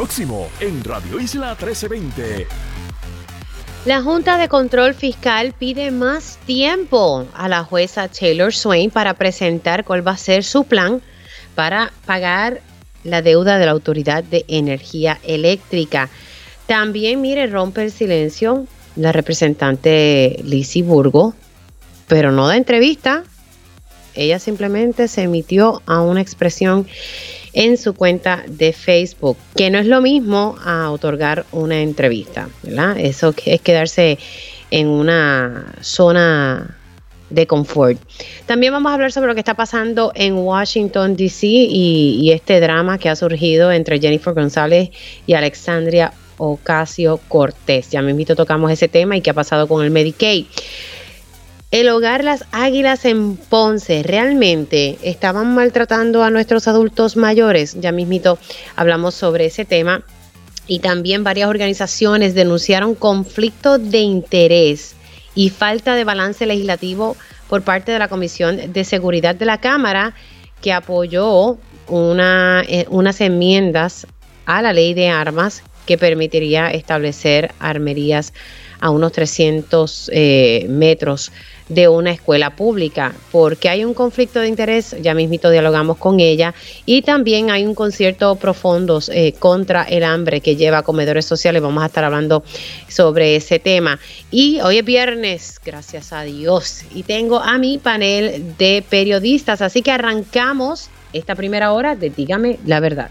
Próximo en Radio Isla 1320. La Junta de Control Fiscal pide más tiempo a la jueza Taylor Swain para presentar cuál va a ser su plan para pagar la deuda de la Autoridad de Energía Eléctrica. También, mire, rompe el silencio la representante Lizzie Burgo, pero no da entrevista. Ella simplemente se emitió a una expresión en su cuenta de Facebook, que no es lo mismo a otorgar una entrevista, ¿verdad? Eso es quedarse en una zona de confort. También vamos a hablar sobre lo que está pasando en Washington, D.C. Y, este drama que ha surgido entre Jennifer González y Alexandria Ocasio Cortés. Ya me invito, tocamos ese tema y qué ha pasado con el Medicaid. El hogar Las Águilas en Ponce, ¿realmente estaban maltratando a nuestros adultos mayores? Ya mismito hablamos sobre ese tema. Y también varias organizaciones denunciaron conflicto de interés y falta de balance legislativo por parte de la Comisión de Seguridad de la Cámara, que apoyó eh, unas enmiendas a la ley de armas que permitiría establecer armerías a unos 300 eh, metros de una escuela pública, porque hay un conflicto de interés, ya mismito dialogamos con ella, y también hay un concierto profundo eh, contra el hambre que lleva a comedores sociales, vamos a estar hablando sobre ese tema. Y hoy es viernes, gracias a Dios, y tengo a mi panel de periodistas, así que arrancamos esta primera hora de Dígame la verdad.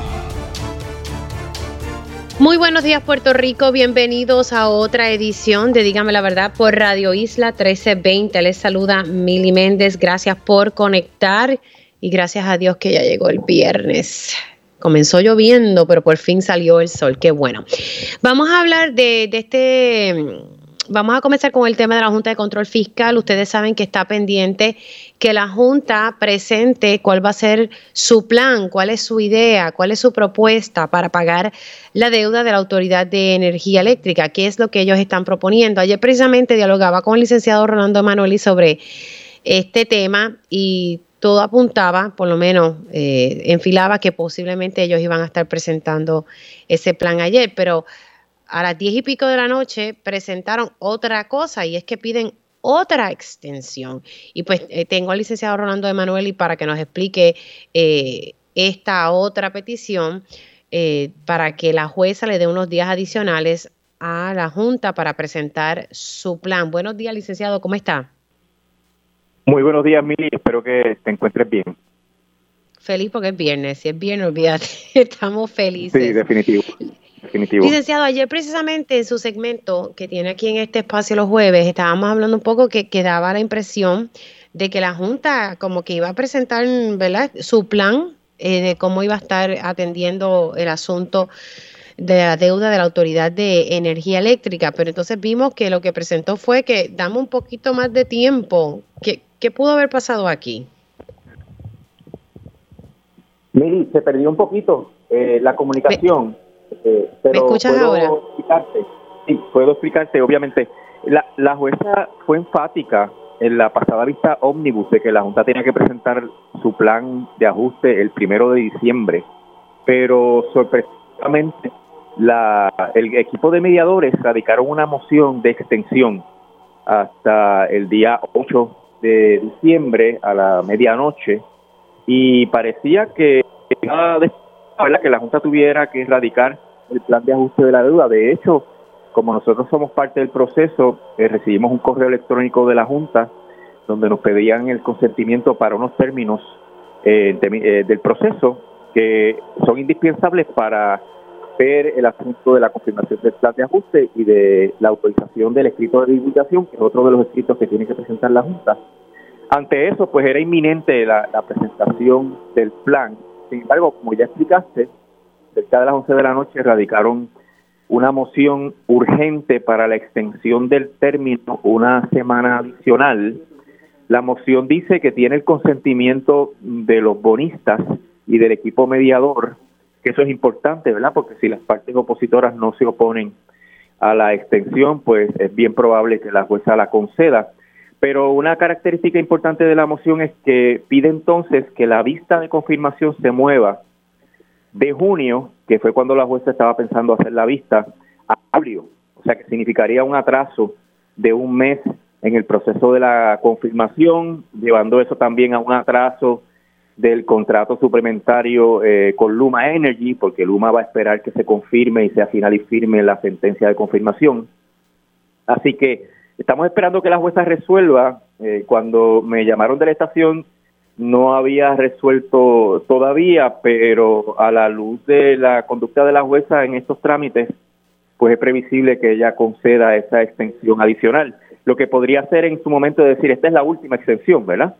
Muy buenos días Puerto Rico, bienvenidos a otra edición de Dígame la Verdad por Radio Isla 1320. Les saluda Mili Méndez, gracias por conectar y gracias a Dios que ya llegó el viernes. Comenzó lloviendo, pero por fin salió el sol, qué bueno. Vamos a hablar de, de este vamos a comenzar con el tema de la Junta de Control Fiscal. Ustedes saben que está pendiente que la Junta presente cuál va a ser su plan, cuál es su idea, cuál es su propuesta para pagar la deuda de la Autoridad de Energía Eléctrica, qué es lo que ellos están proponiendo. Ayer precisamente dialogaba con el licenciado Rolando Emanueli sobre este tema y todo apuntaba, por lo menos eh, enfilaba que posiblemente ellos iban a estar presentando ese plan ayer, pero a las diez y pico de la noche presentaron otra cosa y es que piden otra extensión. Y pues eh, tengo al licenciado Rolando Emanueli para que nos explique eh, esta otra petición eh, para que la jueza le dé unos días adicionales a la Junta para presentar su plan. Buenos días, licenciado, ¿cómo está? Muy buenos días, Mili. Espero que te encuentres bien. Feliz porque es viernes. Si es viernes, olvídate. Estamos felices. Sí, definitivo. Licenciado, ayer precisamente en su segmento que tiene aquí en este espacio los jueves, estábamos hablando un poco que, daba la impresión de que la Junta como que iba a presentar ¿verdad? su plan eh, de cómo iba a estar atendiendo el asunto de la deuda de la Autoridad de Energía Eléctrica, pero entonces vimos que lo que presentó fue que damos un poquito más de tiempo. ¿Qué, qué pudo haber pasado aquí? Miri, se perdió un poquito eh, la comunicación. Eh, pero ¿Me escuchas puedo ahora? Explicarte, sí, puedo explicarte, obviamente. La, la jueza fue enfática en la pasada vista ómnibus de que la Junta tenía que presentar su plan de ajuste el primero de diciembre, pero sorpresivamente la, el equipo de mediadores radicaron una moción de extensión hasta el día 8 de diciembre a la medianoche y parecía que que la Junta tuviera que erradicar el plan de ajuste de la deuda. De hecho, como nosotros somos parte del proceso, eh, recibimos un correo electrónico de la Junta donde nos pedían el consentimiento para unos términos eh, eh, del proceso que son indispensables para ver el asunto de la confirmación del plan de ajuste y de la autorización del escrito de divulgación, que es otro de los escritos que tiene que presentar la Junta. Ante eso, pues era inminente la presentación del plan sin embargo, como ya explicaste, cerca de las 11 de la noche radicaron una moción urgente para la extensión del término una semana adicional. La moción dice que tiene el consentimiento de los bonistas y del equipo mediador, que eso es importante, ¿verdad? Porque si las partes opositoras no se oponen a la extensión, pues es bien probable que la jueza la conceda. Pero una característica importante de la moción es que pide entonces que la vista de confirmación se mueva de junio, que fue cuando la jueza estaba pensando hacer la vista, a abril. O sea que significaría un atraso de un mes en el proceso de la confirmación, llevando eso también a un atraso del contrato suplementario eh, con Luma Energy, porque Luma va a esperar que se confirme y sea final y firme la sentencia de confirmación. Así que estamos esperando que la jueza resuelva. Eh, cuando me llamaron de la estación, no había resuelto todavía, pero a la luz de la conducta de la jueza en estos trámites, pues es previsible que ella conceda esa extensión adicional. Lo que podría hacer en su momento es decir, esta es la última extensión, ¿verdad?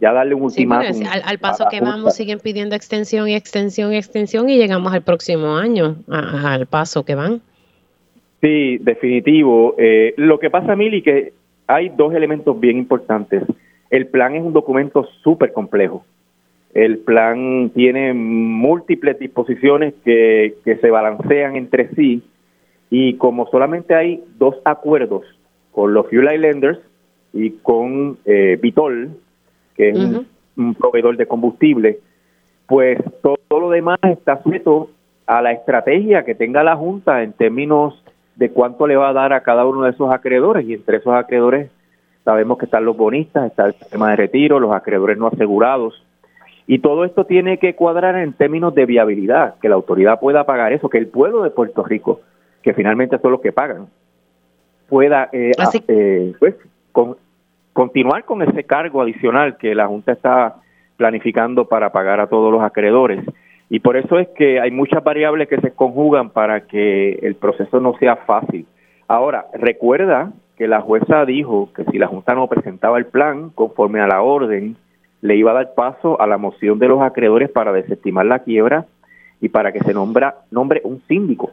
Ya darle un ultimátum. al, paso que vamos, siguen pidiendo extensión y extensión y extensión y llegamos al próximo año, al paso que van. Sí, definitivo. Eh, lo que pasa, Mili, que hay dos elementos bien importantes. El plan es un documento súper complejo. El plan tiene múltiples disposiciones que, que se balancean entre sí y como solamente hay dos acuerdos con los Fuel Islanders y con eh, Vitol, que es un, proveedor de combustible, pues todo, todo, lo demás está sujeto a la estrategia que tenga la Junta en términos de cuánto le va a dar a cada uno de esos acreedores y entre esos acreedores sabemos que están los bonistas, está el sistema de retiro, los acreedores no asegurados. Y todo esto tiene que cuadrar en términos de viabilidad, que la autoridad pueda pagar eso, que el pueblo de Puerto Rico, que finalmente son los que pagan, pueda eh, eh, pues, continuar con ese cargo adicional que la Junta está planificando para pagar a todos los acreedores. Y por eso es que hay muchas variables que se conjugan para que el proceso no sea fácil. Ahora, recuerda que la jueza dijo que si la Junta no presentaba el plan conforme a la orden, le iba a dar paso a la moción de los acreedores para desestimar la quiebra y para que se nombra, nombre un síndico.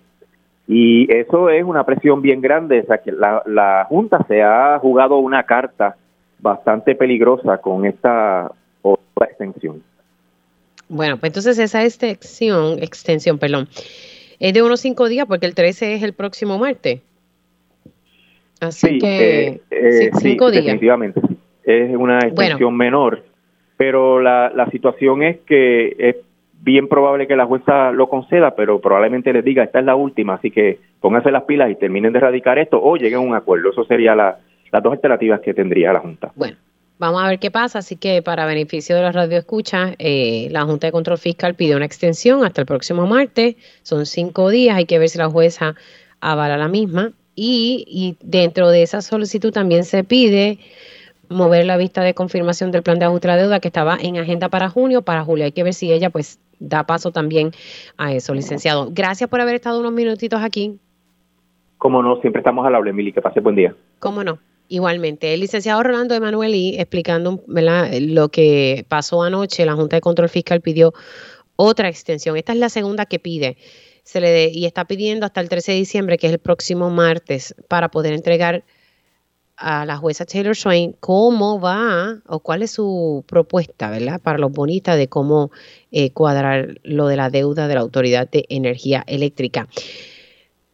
Y eso es una presión bien grande, o sea que la, la Junta se ha jugado una carta bastante peligrosa con esta otra extensión. Bueno, pues entonces esa extensión, extensión, perdón, es de unos cinco días porque el 13 es el próximo martes. Así que eh, eh, cinco días. Definitivamente, es una extensión menor, pero la, la situación es que es bien probable que la jueza lo conceda, pero probablemente les diga, esta es la última, así que pónganse las pilas y terminen de erradicar esto o lleguen a un acuerdo. Eso sería la, las dos alternativas que tendría la Junta. Bueno, vamos a ver qué pasa. Así que para beneficio de la radio escucha, eh, la Junta de Control Fiscal pidió una extensión hasta el próximo martes. Son cinco días, hay que ver si la jueza avala la misma. Y, y dentro de esa solicitud también se pide mover la vista de confirmación del plan de ajuste de deuda que estaba en agenda para junio, para julio. Hay que ver si ella pues da paso también a eso, licenciado. Gracias por haber estado unos minutitos aquí. Cómo no, siempre estamos al habla, Emily. Que pase buen día. Cómo no. Igualmente, el licenciado Rolando Emanueli explicando lo que pasó anoche, la Junta de Control Fiscal pidió otra extensión. Esta es la segunda que pide. Se le y está pidiendo hasta el 13 de diciembre, que es el próximo martes, para poder entregar a la jueza Taylor Swain cómo va o cuál es su propuesta, ¿verdad? Para los bonitas de cómo eh, cuadrar lo de la deuda de la Autoridad de Energía Eléctrica.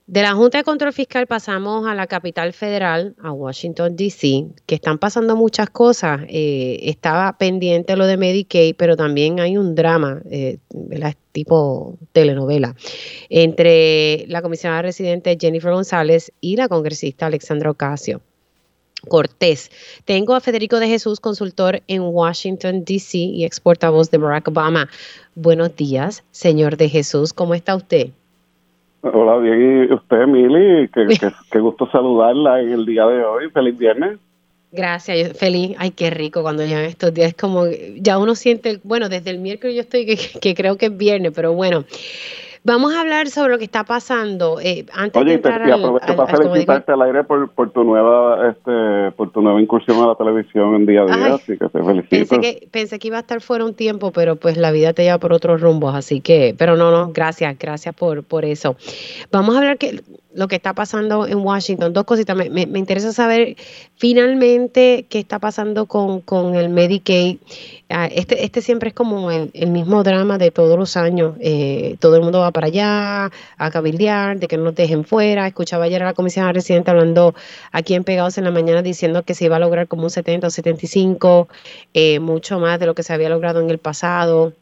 De la Junta de Control Fiscal pasamos a la capital federal, a Washington, D.C., que están pasando muchas cosas. Eh, estaba pendiente lo de Medicaid, pero también hay un drama, eh, tipo telenovela, entre la comisionada residente Jennifer González y la congresista Alexandra Ocasio. Cortés. Tengo a Federico de Jesús, consultor en Washington, D.C. y ex portavoz de Barack Obama. Buenos días, señor de Jesús, ¿cómo está usted? Hola, bien, y usted, Mili, qué, gusto saludarla en el día de hoy. Feliz viernes. Gracias, feliz. Ay, qué rico cuando llegan estos días. Es como, ya uno siente, bueno, desde el miércoles yo estoy que, que creo que es viernes, pero bueno. Vamos a hablar sobre lo que está pasando. Eh, antes Oye, de entrar y aprovecho para felicitarte al aire por, por, tu nueva este, por tu nueva incursión a la televisión en día a día, así que te felicito. Pensé que, pensé que iba a estar fuera un tiempo, pero pues la vida te lleva por otros rumbos, así que, pero no, no, gracias, gracias por, por eso. Vamos a hablar que lo que está pasando en Washington. Dos cositas. Me, me, interesa saber finalmente qué está pasando con, con el Medicaid. Ah, este, este siempre es como el, mismo drama de todos los años. Eh, todo el mundo va para allá a cabildear, de que no nos dejen fuera. Escuchaba ayer a la comisionada residente hablando aquí en Pegados en la mañana diciendo que se iba a lograr como un 70 o 75, eh, mucho más de lo que se había logrado en el pasado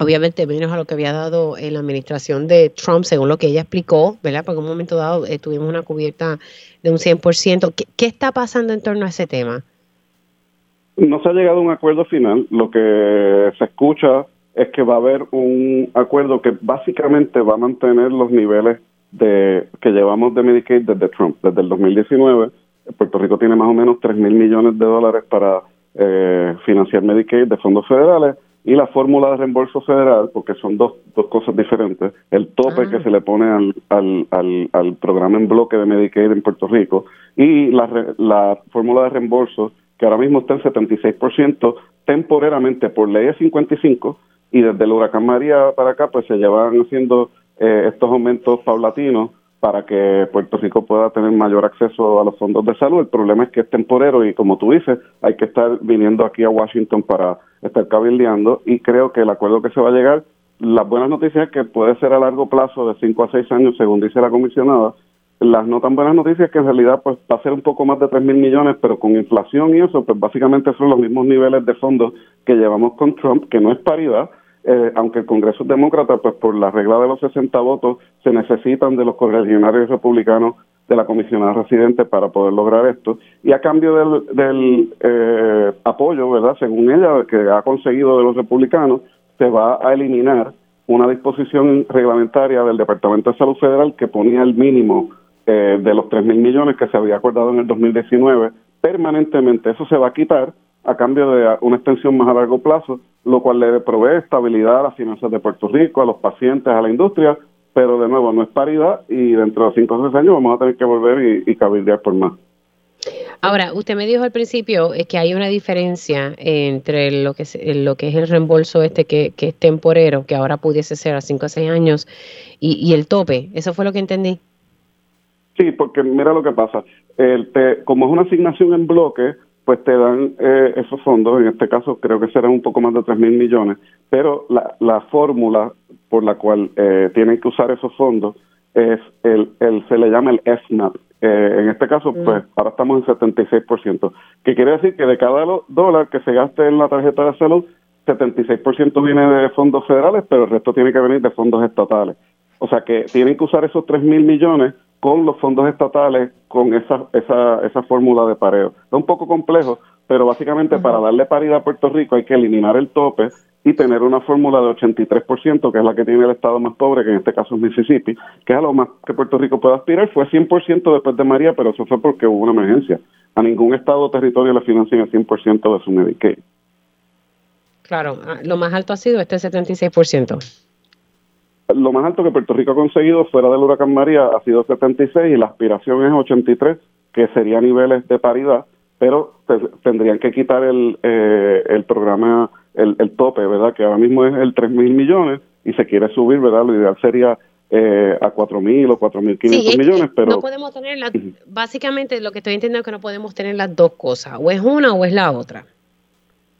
obviamente menos a lo que había dado en la administración de Trump, según lo que ella explicó, ¿verdad? Porque en un momento dado eh, tuvimos una cubierta de un 100%. ¿Qué, ¿Qué está pasando en torno a ese tema? No se ha llegado a un acuerdo final. Lo que se escucha es que va a haber un acuerdo que básicamente va a mantener los niveles de que llevamos de Medicaid desde Trump, desde el 2019. Puerto Rico tiene más o menos 3 mil millones de dólares para eh, financiar Medicaid de fondos federales y la fórmula de reembolso federal, porque son dos, dos cosas diferentes, el tope que ah. se le pone al, al, al, al, programa en bloque de Medicaid en Puerto Rico y la, la fórmula de reembolso que ahora mismo está en 76% temporariamente por ley de 55 y desde el huracán María para acá pues se llevan haciendo eh, estos aumentos paulatinos para que Puerto Rico pueda tener mayor acceso a los fondos de salud. El problema es que es temporero y como tú dices, hay que estar viniendo aquí a Washington para estar cabildeando y creo que el acuerdo que se va a llegar, las buenas noticias es que puede ser a largo plazo de 5 a 6 años, según dice la comisionada. Las no tan buenas noticias que en realidad pues va a ser un poco más de 3 mil millones, pero con inflación y eso, pues básicamente son los mismos niveles de fondos que llevamos con Trump, que no es paridad, eh, aunque el Congreso es demócrata, pues por la regla de los 60 votos se necesitan de los correligionarios republicanos de la comisionada residente para poder lograr esto. Y a cambio del, del eh, apoyo, ¿verdad? Según ella, que ha conseguido de los republicanos, se va a eliminar una disposición reglamentaria del Departamento de Salud Federal que ponía el mínimo eh, de los 3 mil millones que se había acordado en el 2019 permanentemente. Eso se va a quitar a cambio de una extensión más a largo plazo, lo cual le provee estabilidad a las finanzas de Puerto Rico, a los pacientes, a la industria, pero de nuevo no es paridad y dentro de cinco o seis años vamos a tener que volver y, y cabildear por más. Ahora, usted me dijo al principio es que hay una diferencia entre lo que es, lo que es el reembolso este que, que es temporero, que ahora pudiese ser a cinco o seis años, y, y, el tope. ¿Eso fue lo que entendí? Sí, porque mira lo que pasa. El como es una asignación en bloque, pues te dan eh, esos fondos, en este caso creo que serán un poco más de tres mil millones, pero la, la fórmula por la cual eh, tienen que usar esos fondos es el, el se le llama el FNAP. Eh, en este caso, mm. pues ahora estamos en 76%, que quiere decir que de cada dólar que se gaste en la tarjeta de salud, 76% viene de fondos federales, pero el resto tiene que venir de fondos estatales. O sea que tienen que usar esos 3 mil millones con los fondos estatales, con esa, esa, esa fórmula de pareo. Es un poco complejo, pero básicamente para darle paridad a Puerto Rico hay que eliminar el tope y tener una fórmula de 83%, que es la que tiene el estado más pobre, que en este caso es Mississippi, que es a lo más que Puerto Rico puede aspirar. Fue 100% después de María, pero eso fue porque hubo una emergencia. A ningún estado o territorio le financian el 100% de su Medicaid. Claro, ah, lo más alto ha sido este 76%. Lo más alto que Puerto Rico ha conseguido fuera del huracán María ha sido 76 y la aspiración es 83, que sería niveles de paridad, pero tendrían que quitar el, eh, el programa el, el tope, ¿verdad? Que ahora mismo es el 3 mil millones y se quiere subir, ¿verdad? Lo ideal sería eh, a 4 mil o 4 mil 500 millones, pero... No podemos tener, básicamente lo que estoy entendiendo es que no podemos tener las dos cosas, o es una o es la otra.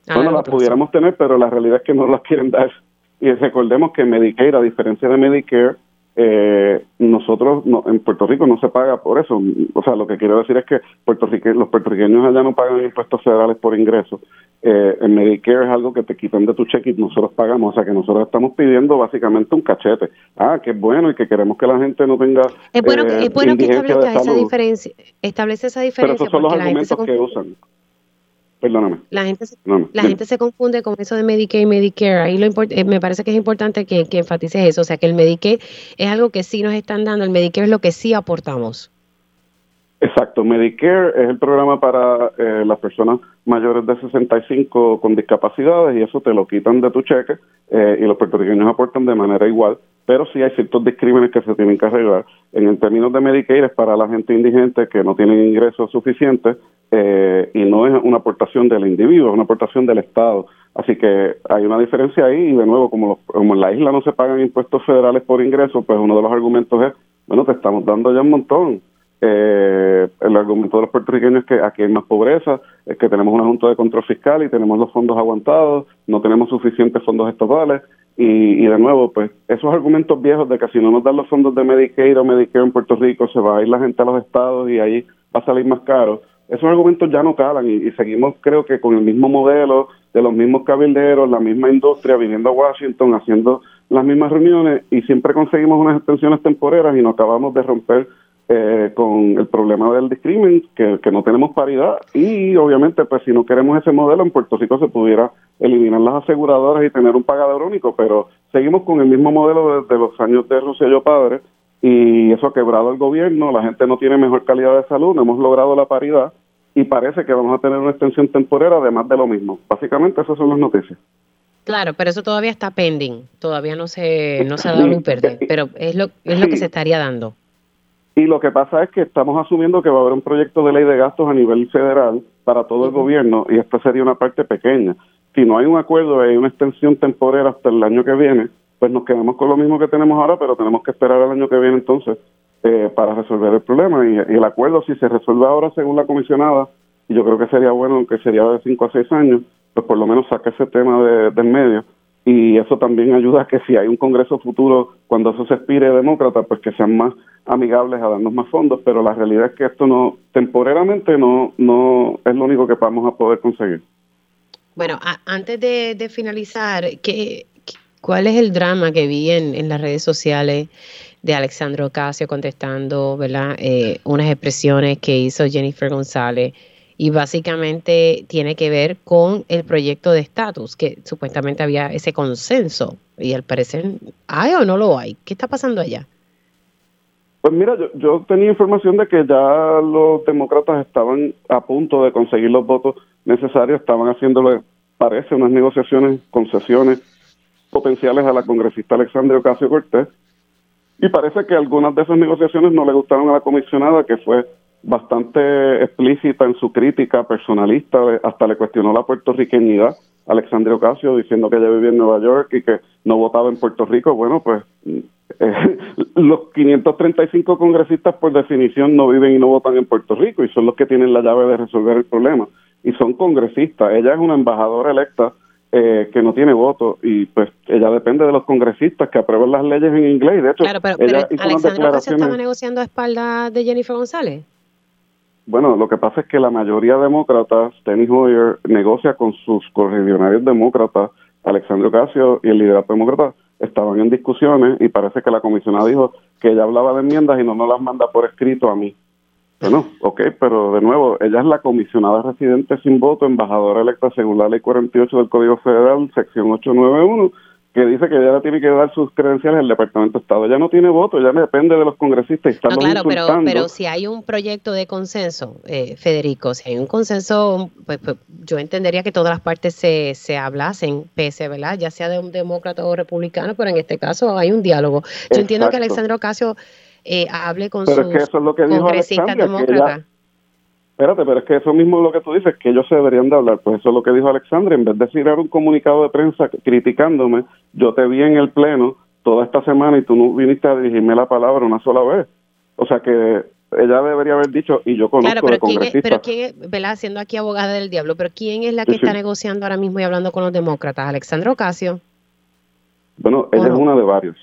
Bueno, las pudiéramos tener, pero la realidad es que no las quieren dar. Y recordemos que Medicare, a diferencia de Medicare, eh, nosotros no, en Puerto Rico no se paga por eso. O sea, lo que quiero decir es que Puerto los puertorriqueños allá no pagan impuestos federales por ingresos. Eh, en Medicare es algo que te quitan de tu cheque y nosotros pagamos. O sea, que nosotros estamos pidiendo básicamente un cachete. Ah, que es bueno y que queremos que la gente no tenga. Es bueno, eh, es bueno que establezca esa diferencia. Establece esa diferencia. Pero esos son los argumentos que usan. Perdóname. La gente, se, la gente se confunde con eso de Medicaid y Medicare. Ahí lo eh, me parece que es importante que, que enfatices eso. O sea, que el Medicaid es algo que sí nos están dando. El Medicare es lo que sí aportamos. Exacto. Medicare es el programa para eh, las personas mayores de 65 con discapacidades y eso te lo quitan de tu cheque eh, y los puertorriqueños aportan de manera igual pero sí hay ciertos discrímenes que se tienen que arreglar. En el términos de Medicaid es para la gente indigente que no tienen ingresos suficientes eh, y no es una aportación del individuo, es una aportación del Estado. Así que hay una diferencia ahí y de nuevo, como, como en la isla no se pagan impuestos federales por ingresos, pues uno de los argumentos es Bueno, te estamos dando ya un montón. Eh, el argumento de los puertorriqueños es que aquí hay más pobreza, es que tenemos una Junta de Control Fiscal y tenemos los fondos aguantados, no tenemos suficientes fondos estatales y, de nuevo, pues esos argumentos viejos de que si no nos dan los fondos de Medicaid o Medicare en Puerto Rico se va a ir la gente a los estados y ahí va a salir más caro, esos argumentos ya no calan y, seguimos creo que con el mismo modelo de los mismos cabilderos, la misma industria viniendo a Washington, haciendo las mismas reuniones y siempre conseguimos unas extensiones temporeras y no acabamos de romper eh, con el problema del discrimen, que, no tenemos paridad y obviamente pues si no queremos ese modelo en Puerto Rico se pudiera eliminar las aseguradoras y tener un pagador único, pero seguimos con el mismo modelo desde los años de Rosselló Padre y eso ha quebrado el gobierno, la gente no tiene mejor calidad de salud, no hemos logrado la paridad y parece que vamos a tener una extensión temporera además de lo mismo. Básicamente esas son las noticias. Claro, pero eso todavía está pending, todavía no se, no se ha dado luz verde, pero es lo, es lo que se estaría dando. Y lo que pasa es que estamos asumiendo que va a haber un proyecto de ley de gastos a nivel federal para todo el gobierno y esta sería una parte pequeña. Si no hay un acuerdo y hay una extensión temporera hasta el año que viene, pues nos quedamos con lo mismo que tenemos ahora, pero tenemos que esperar el año que viene entonces eh, para resolver el problema. Y, el acuerdo, si se resuelve ahora según la comisionada, y yo creo que sería bueno, aunque sería de 5 a 6 años, pues por lo menos saque ese tema de, del medio y eso también ayuda a que si hay un Congreso futuro, cuando eso se expire demócrata, pues que sean más amigables a darnos más fondos, pero la realidad es que esto no, temporeramente no, no es lo único que vamos a poder conseguir. Bueno, antes de, finalizar, ¿qué, ¿cuál es el drama que vi en, en las redes sociales de Alexandro Ocasio contestando, ¿verdad? Eh, unas expresiones que hizo Jennifer González y básicamente tiene que ver con el proyecto de estatus, que supuestamente había ese consenso y al parecer hay o no lo hay. ¿Qué está pasando allá? Pues mira, yo, tenía información de que ya los demócratas estaban a punto de conseguir los votos necesarios, estaban haciéndole, parece, unas negociaciones, concesiones potenciales a la congresista Alexandria Ocasio Cortés, y parece que algunas de esas negociaciones no le gustaron a la comisionada, que fue bastante explícita en su crítica personalista, hasta le cuestionó la puertorriqueñidad a Alexandria Ocasio diciendo que ella vivía en Nueva York y que no votaba en Puerto Rico. Bueno, pues eh, los 535 congresistas por definición no viven y no votan en Puerto Rico y son los que tienen la llave de resolver el problema. Y son congresistas. Ella es una embajadora electa eh, que no tiene voto y pues ella depende de los congresistas que aprueben las leyes en inglés. De hecho, claro, pero, Alexandria Ocasio estaba negociando a espaldas de Jennifer González. Bueno, lo que pasa es que la mayoría de demócratas, Steny Hoyer, negocia con sus correligionarios demócratas, Alexandre Ocasio y el liderato demócrata, estaban en discusiones y parece que la comisionada dijo que ella hablaba de enmiendas y no nos las manda por escrito a mí. Bueno, ok, pero de nuevo, ella es la comisionada residente sin voto, embajadora electa según la ley 48 del Código Federal, sección 891, que dice que ella tiene que dar sus credenciales al Departamento de Estado. Ella no tiene voto, ella depende de los congresistas. Y no, claro, pero, pero si hay un proyecto de consenso, eh, Federico, si hay un consenso, pues, pues, yo entendería que todas las partes se, se hablasen, pese, ¿verdad? Ya sea de un demócrata o republicano, pero en este caso hay un diálogo. Yo entiendo que Alexandro Ocasio eh, hable con sus congresistas demócratas espérate, pero es que eso mismo es lo que tú dices, que ellos se deberían de hablar. Pues eso es lo que dijo Alexandre, en vez de tirar un comunicado de prensa criticándome, yo te vi en el pleno toda esta semana y tú no viniste a dirigirme la palabra una sola vez. O sea que ella debería haber dicho, y yo conozco claro, pero quién es, pero quién ¿verdad? Siendo aquí abogada del diablo, pero ¿quién es la que está negociando ahora mismo y hablando con los demócratas? ¿Alexandra Ocasio? Bueno, ella es una de varios.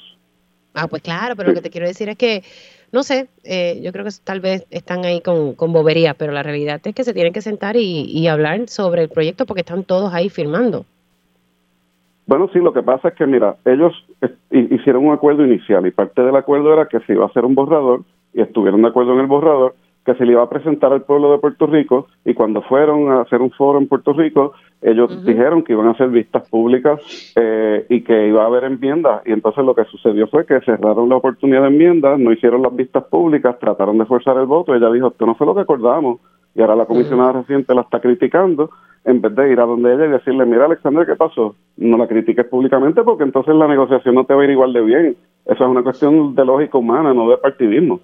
Ah, pues claro, pero lo que te quiero decir es que no sé, eh, yo creo que tal vez están ahí con, con bobería, pero la realidad es que se tienen que sentar y, hablar sobre el proyecto porque están todos ahí firmando. Bueno, sí, lo que pasa es que, mira, ellos hicieron un acuerdo inicial y parte del acuerdo era que se iba a hacer un borrador y estuvieron de acuerdo en el borrador que se le iba a presentar al pueblo de Puerto Rico y cuando fueron a hacer un foro en Puerto Rico, ellos dijeron que iban a hacer vistas públicas eh, y que iba a haber enmiendas y entonces lo que sucedió fue que cerraron la oportunidad de enmiendas, no hicieron las vistas públicas, trataron de forzar el voto, ella dijo, esto no fue lo que acordamos y ahora la comisionada reciente la está criticando en vez de ir a donde ella y decirle, mira Alexander, ¿qué pasó? No la critiques públicamente porque entonces la negociación no te va a ir igual de bien. Eso es una cuestión de lógica humana, no de partidismo.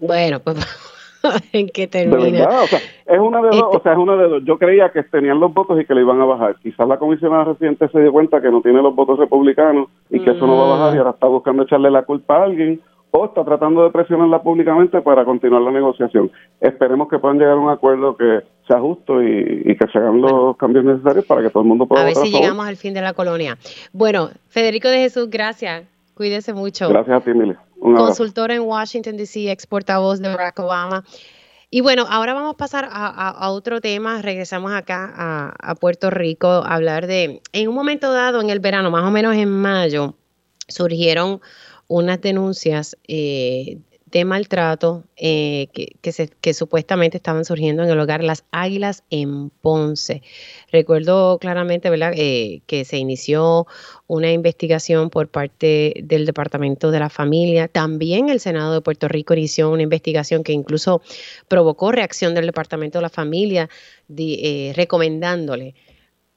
Bueno, pues en qué termina. o sea, es una de dos, o sea, es una de dos. Yo creía que tenían los votos y que le iban a bajar. Quizás la comisionada reciente se dio cuenta que no tiene los votos republicanos y que eso no va a bajar y ahora está buscando echarle la culpa a alguien o está tratando de presionarla públicamente para continuar la negociación. Esperemos que puedan llegar a un acuerdo que sea justo y, que se hagan los cambios necesarios para que todo el mundo pueda A ver si llegamos al fin de la colonia. Bueno, Federico de Jesús, gracias. Cuídese mucho. Gracias a ti, Mili. Consultor en Washington, D.C., ex portavoz de Barack Obama. Y bueno, ahora vamos a pasar a, otro tema. Regresamos acá a, Puerto Rico a hablar de, en un momento dado en el verano, más o menos en mayo, surgieron unas denuncias eh, de maltrato eh, que, supuestamente estaban surgiendo en el hogar Las Águilas en Ponce. Recuerdo claramente ¿verdad? Eh, que se inició una investigación por parte del Departamento de la Familia. También el Senado de Puerto Rico inició una investigación que incluso provocó reacción del Departamento de la Familia eh, recomendándole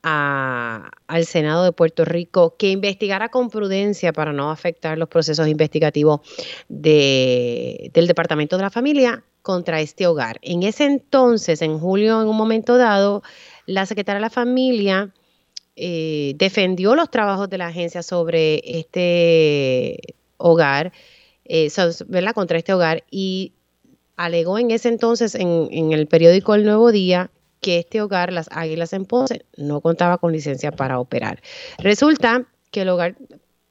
al Senado de Puerto Rico que investigara con prudencia para no afectar los procesos investigativos de, del Departamento de la Familia contra este hogar. En ese entonces, en julio, en un momento dado, la secretaria de la Familia eh, defendió los trabajos de la agencia sobre este hogar, eh, ¿verdad? Contra este hogar y alegó en ese entonces en, en el periódico El Nuevo Día que este hogar, las Águilas en Ponce, no contaba con licencia para operar. Resulta que el hogar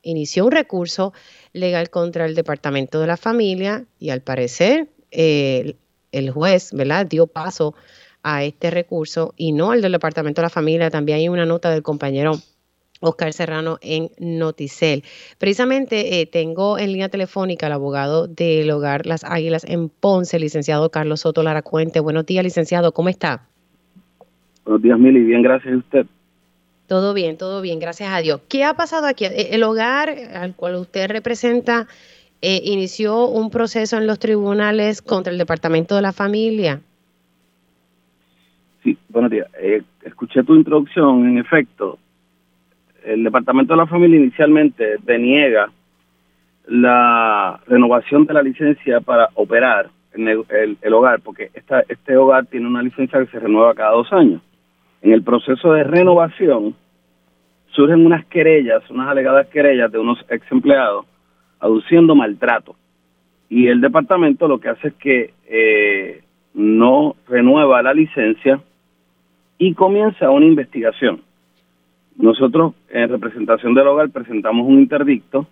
inició un recurso legal contra el Departamento de la Familia y al parecer el juez, ¿verdad?, dio paso a este recurso y no al del Departamento de la Familia. También hay una nota del compañero Oscar Serrano en Noticel. Precisamente eh, tengo en línea telefónica al abogado del hogar Las Águilas en Ponce, licenciado Carlos Soto Laracuente. Buenos días, licenciado, ¿cómo está? Buenos días, Mili. Bien, gracias a usted. Todo bien, todo bien, gracias a Dios. ¿Qué ha pasado aquí? Eh, el hogar al cual usted representa eh, inició un proceso en los tribunales contra el Departamento de la Familia. Sí, buenos días. Eh, escuché tu introducción. En efecto, el Departamento de la Familia inicialmente deniega la renovación de la licencia para operar en el, hogar, porque esta, este hogar tiene una licencia que se renueva cada dos años. En el proceso de renovación surgen unas querellas, unas alegadas querellas de unos ex empleados aduciendo maltrato. Y el departamento lo que hace es que eh, no renueva la licencia y comienza una investigación. Nosotros, en representación del hogar, presentamos un interdicto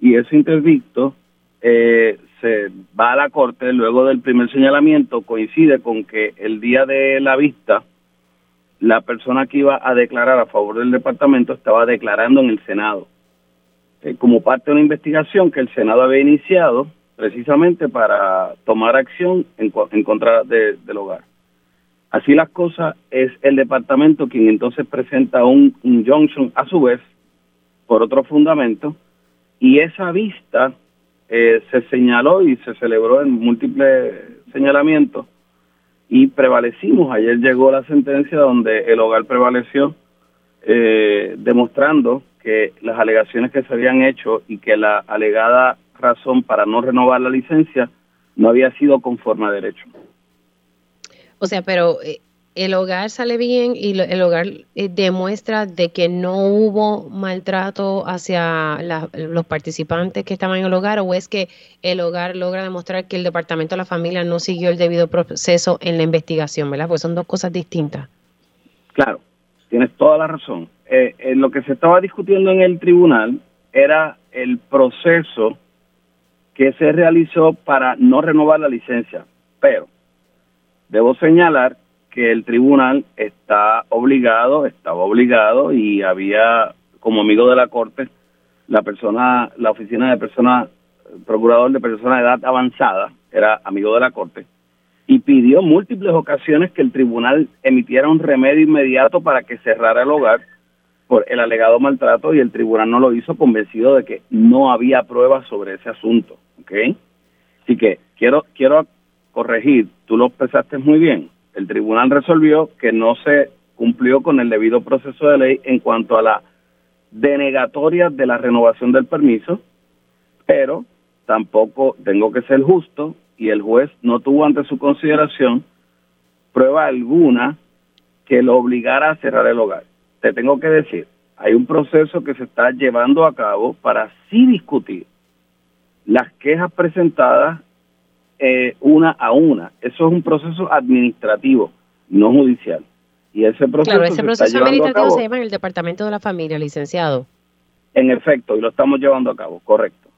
y ese interdicto eh, se va a la corte luego del primer señalamiento, coincide con que el día de la vista la persona que iba a declarar a favor del departamento estaba declarando en el Senado, eh, como parte de una investigación que el Senado había iniciado precisamente para tomar acción en, contra del hogar. Así las cosas, es el departamento quien entonces presenta un injunction a su vez por otro fundamento y esa vista eh, se señaló y se celebró en múltiples señalamientos y prevalecimos. Ayer llegó la sentencia donde el hogar prevaleció, eh, demostrando que las alegaciones que se habían hecho y que la alegada razón para no renovar la licencia no había sido conforme a derecho. O sea, pero eh, el hogar sale bien y el hogar eh, demuestra de que no hubo maltrato hacia los participantes que estaban en el hogar o es que el hogar logra demostrar que el departamento de la familia no siguió el debido proceso en la investigación, ¿verdad? Pues son dos cosas distintas. Claro, tienes toda la razón. Eh, eh, lo que se estaba discutiendo en el tribunal era el proceso que se realizó para no renovar la licencia, pero debo señalar que el tribunal está obligado, estaba obligado y había como amigo de la corte la persona, la oficina de persona, procurador de persona de edad avanzada, era amigo de la corte, y pidió múltiples ocasiones que el tribunal emitiera un remedio inmediato para que cerrara el hogar por el alegado maltrato y el tribunal no lo hizo convencido de que no había pruebas sobre ese asunto, ¿ok? Así que quiero, quiero corregir, tú lo expresaste muy bien, el tribunal resolvió que no se cumplió con el debido proceso de ley en cuanto a la denegatoria de la renovación del permiso, pero tampoco tengo que ser justo y el juez no tuvo ante su consideración prueba alguna que lo obligara a cerrar el hogar. Te tengo que decir, hay un proceso que se está llevando a cabo para sí discutir las quejas presentadas eh, una a una. Eso es un proceso administrativo, no judicial. Y ese proceso, claro, ese proceso administrativo se llama en el Departamento de la Familia, licenciado. En efecto, y lo estamos llevando a cabo, correcto.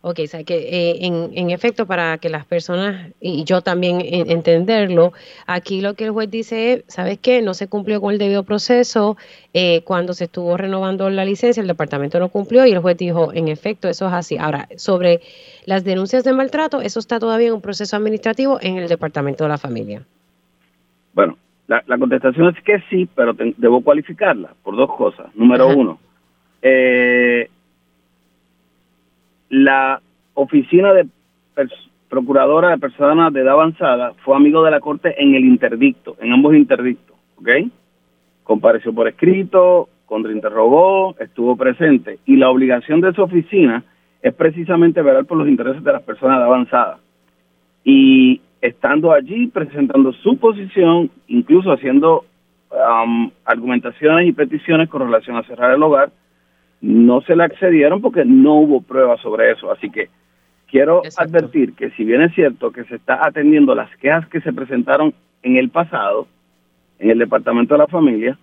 Ok, o que eh, en, en, efecto, para que las personas, y yo también entenderlo, aquí lo que el juez dice es, ¿sabes qué? No se cumplió con el debido proceso, eh, cuando se estuvo renovando la licencia, el departamento no cumplió y el juez dijo, en efecto, eso es así. Ahora, sobre las denuncias de maltrato, eso está todavía en un proceso administrativo en el departamento de la familia. Bueno, la, contestación es que sí, pero debo cualificarla por dos cosas. Número uno, eh, la oficina de procuradora de personas de edad avanzada fue amigo de la corte en el interdicto, en ambos interdictos, ¿ok? Compareció por escrito, contrainterrogó, estuvo presente y la obligación de su oficina es precisamente velar por los intereses de las personas de avanzada. Y estando allí presentando su posición, incluso haciendo um, argumentaciones y peticiones con relación a cerrar el hogar, no se le accedieron porque no hubo pruebas sobre eso. Así que quiero advertir que si bien es cierto que se está atendiendo las quejas que se presentaron en el pasado, en el Departamento de la Familia,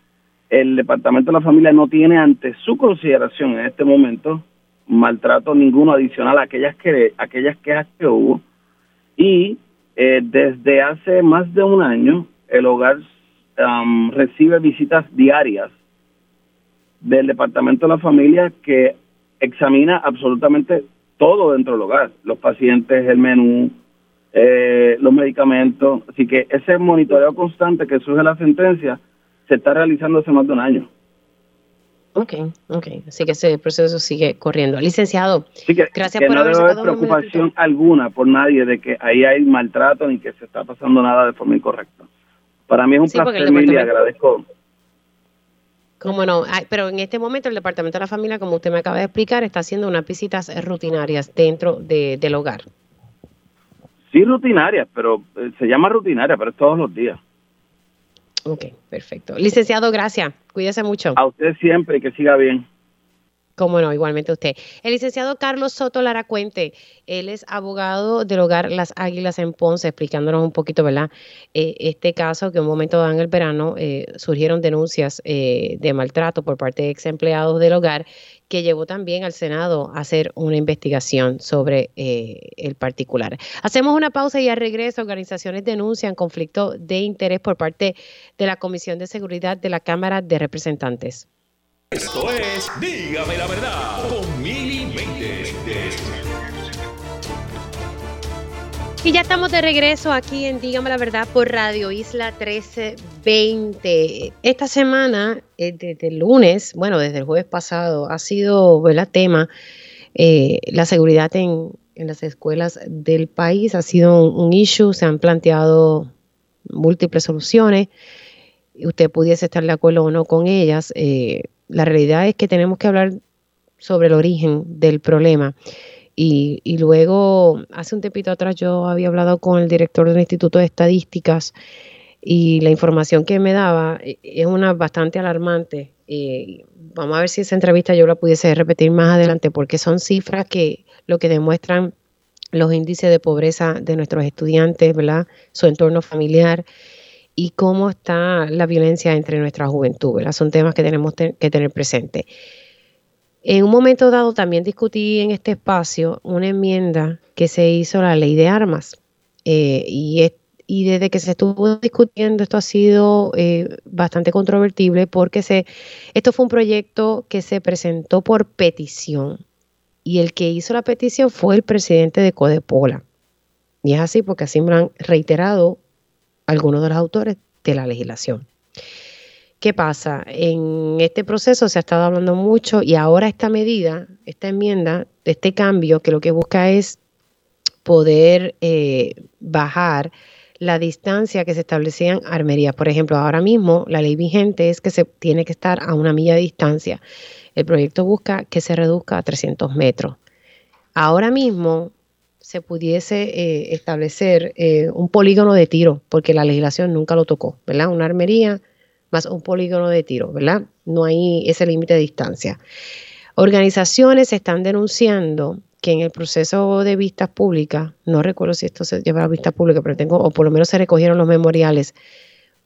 el Departamento de la Familia no tiene ante su consideración en este momento maltrato ninguno adicional a aquellas, que, aquellas quejas que hubo. Y eh, desde hace más de un año, el hogar um, recibe visitas diarias del Departamento de la Familia que examina absolutamente todo dentro del hogar, los pacientes, el menú, eh, los medicamentos. Así que ese monitoreo constante que surge la sentencia se está realizando hace más de un año. Ok, ok. Así que ese proceso sigue corriendo. Licenciado, gracias por no haber debe haber preocupación alguna por nadie de que ahí hay maltrato ni que se está pasando nada de forma incorrecta. Para mí es un placer, y agradezco Cómo no, pero en este momento el Departamento de la Familia, como usted me acaba de explicar, está haciendo unas visitas rutinarias dentro del hogar. Sí, rutinarias, pero eh, se llama rutinaria, pero es todos los días. Ok, perfecto. Licenciado, gracias. Cuídese mucho. A usted siempre que siga bien. Cómo no, igualmente usted. El licenciado Carlos Soto Lara Cuente, él es abogado del hogar Las Águilas en Ponce, explicándonos un poquito, ¿verdad? Eh, este caso que un momento dado en el verano eh, surgieron denuncias eh, de maltrato por parte de ex empleados del hogar, que llevó también al Senado a hacer una investigación sobre el particular. Hacemos una pausa y al regreso, organizaciones denuncian conflicto de interés por parte de la Comisión de Seguridad de la Cámara de Representantes. Esto es Dígame la verdad con Mili Y ya estamos de regreso aquí en Dígame la verdad por Radio Isla 1320. Esta semana, eh, desde el lunes, bueno, desde el jueves pasado, ha sido el tema eh, la seguridad en, las escuelas del país. Ha sido un, issue, se han planteado múltiples soluciones. Usted pudiese estar de acuerdo o no con ellas. Eh, la realidad es que tenemos que hablar sobre el origen del problema. Y, luego, hace un tiempito atrás, yo había hablado con el director del Instituto de Estadísticas y la información que me daba e, es una bastante alarmante. Eh, vamos a ver si esa entrevista yo la pudiese repetir más adelante, porque son cifras que lo que demuestran los índices de pobreza de nuestros estudiantes, ¿verdad? Su entorno familiar y cómo está la violencia entre nuestra juventud. Son temas que tenemos que tener presente. En un momento dado también discutí en este espacio una enmienda que se hizo a la ley de armas. Eh, y, desde que se estuvo discutiendo esto ha sido eh, bastante controvertible porque se, esto fue un proyecto que se presentó por petición. Y el que hizo la petición fue el presidente de Codepola. Y es así porque así me han reiterado algunos de los autores de la legislación. ¿Qué pasa? En este proceso se ha estado hablando mucho y ahora esta medida, esta enmienda, este cambio que lo que busca es poder eh, bajar la distancia que se establecían armerías. Por ejemplo, ahora mismo la ley vigente es que se tiene que estar a una milla de distancia. El proyecto busca que se reduzca a 300 metros. Ahora mismo se pudiese eh, establecer eh, un polígono de tiro, porque la legislación nunca lo tocó, ¿verdad? Una armería más un polígono de tiro, ¿verdad? No hay ese límite de distancia. Organizaciones están denunciando que en el proceso de vistas públicas, no recuerdo si esto se lleva a vistas públicas, pero tengo, o por lo menos se recogieron los memoriales,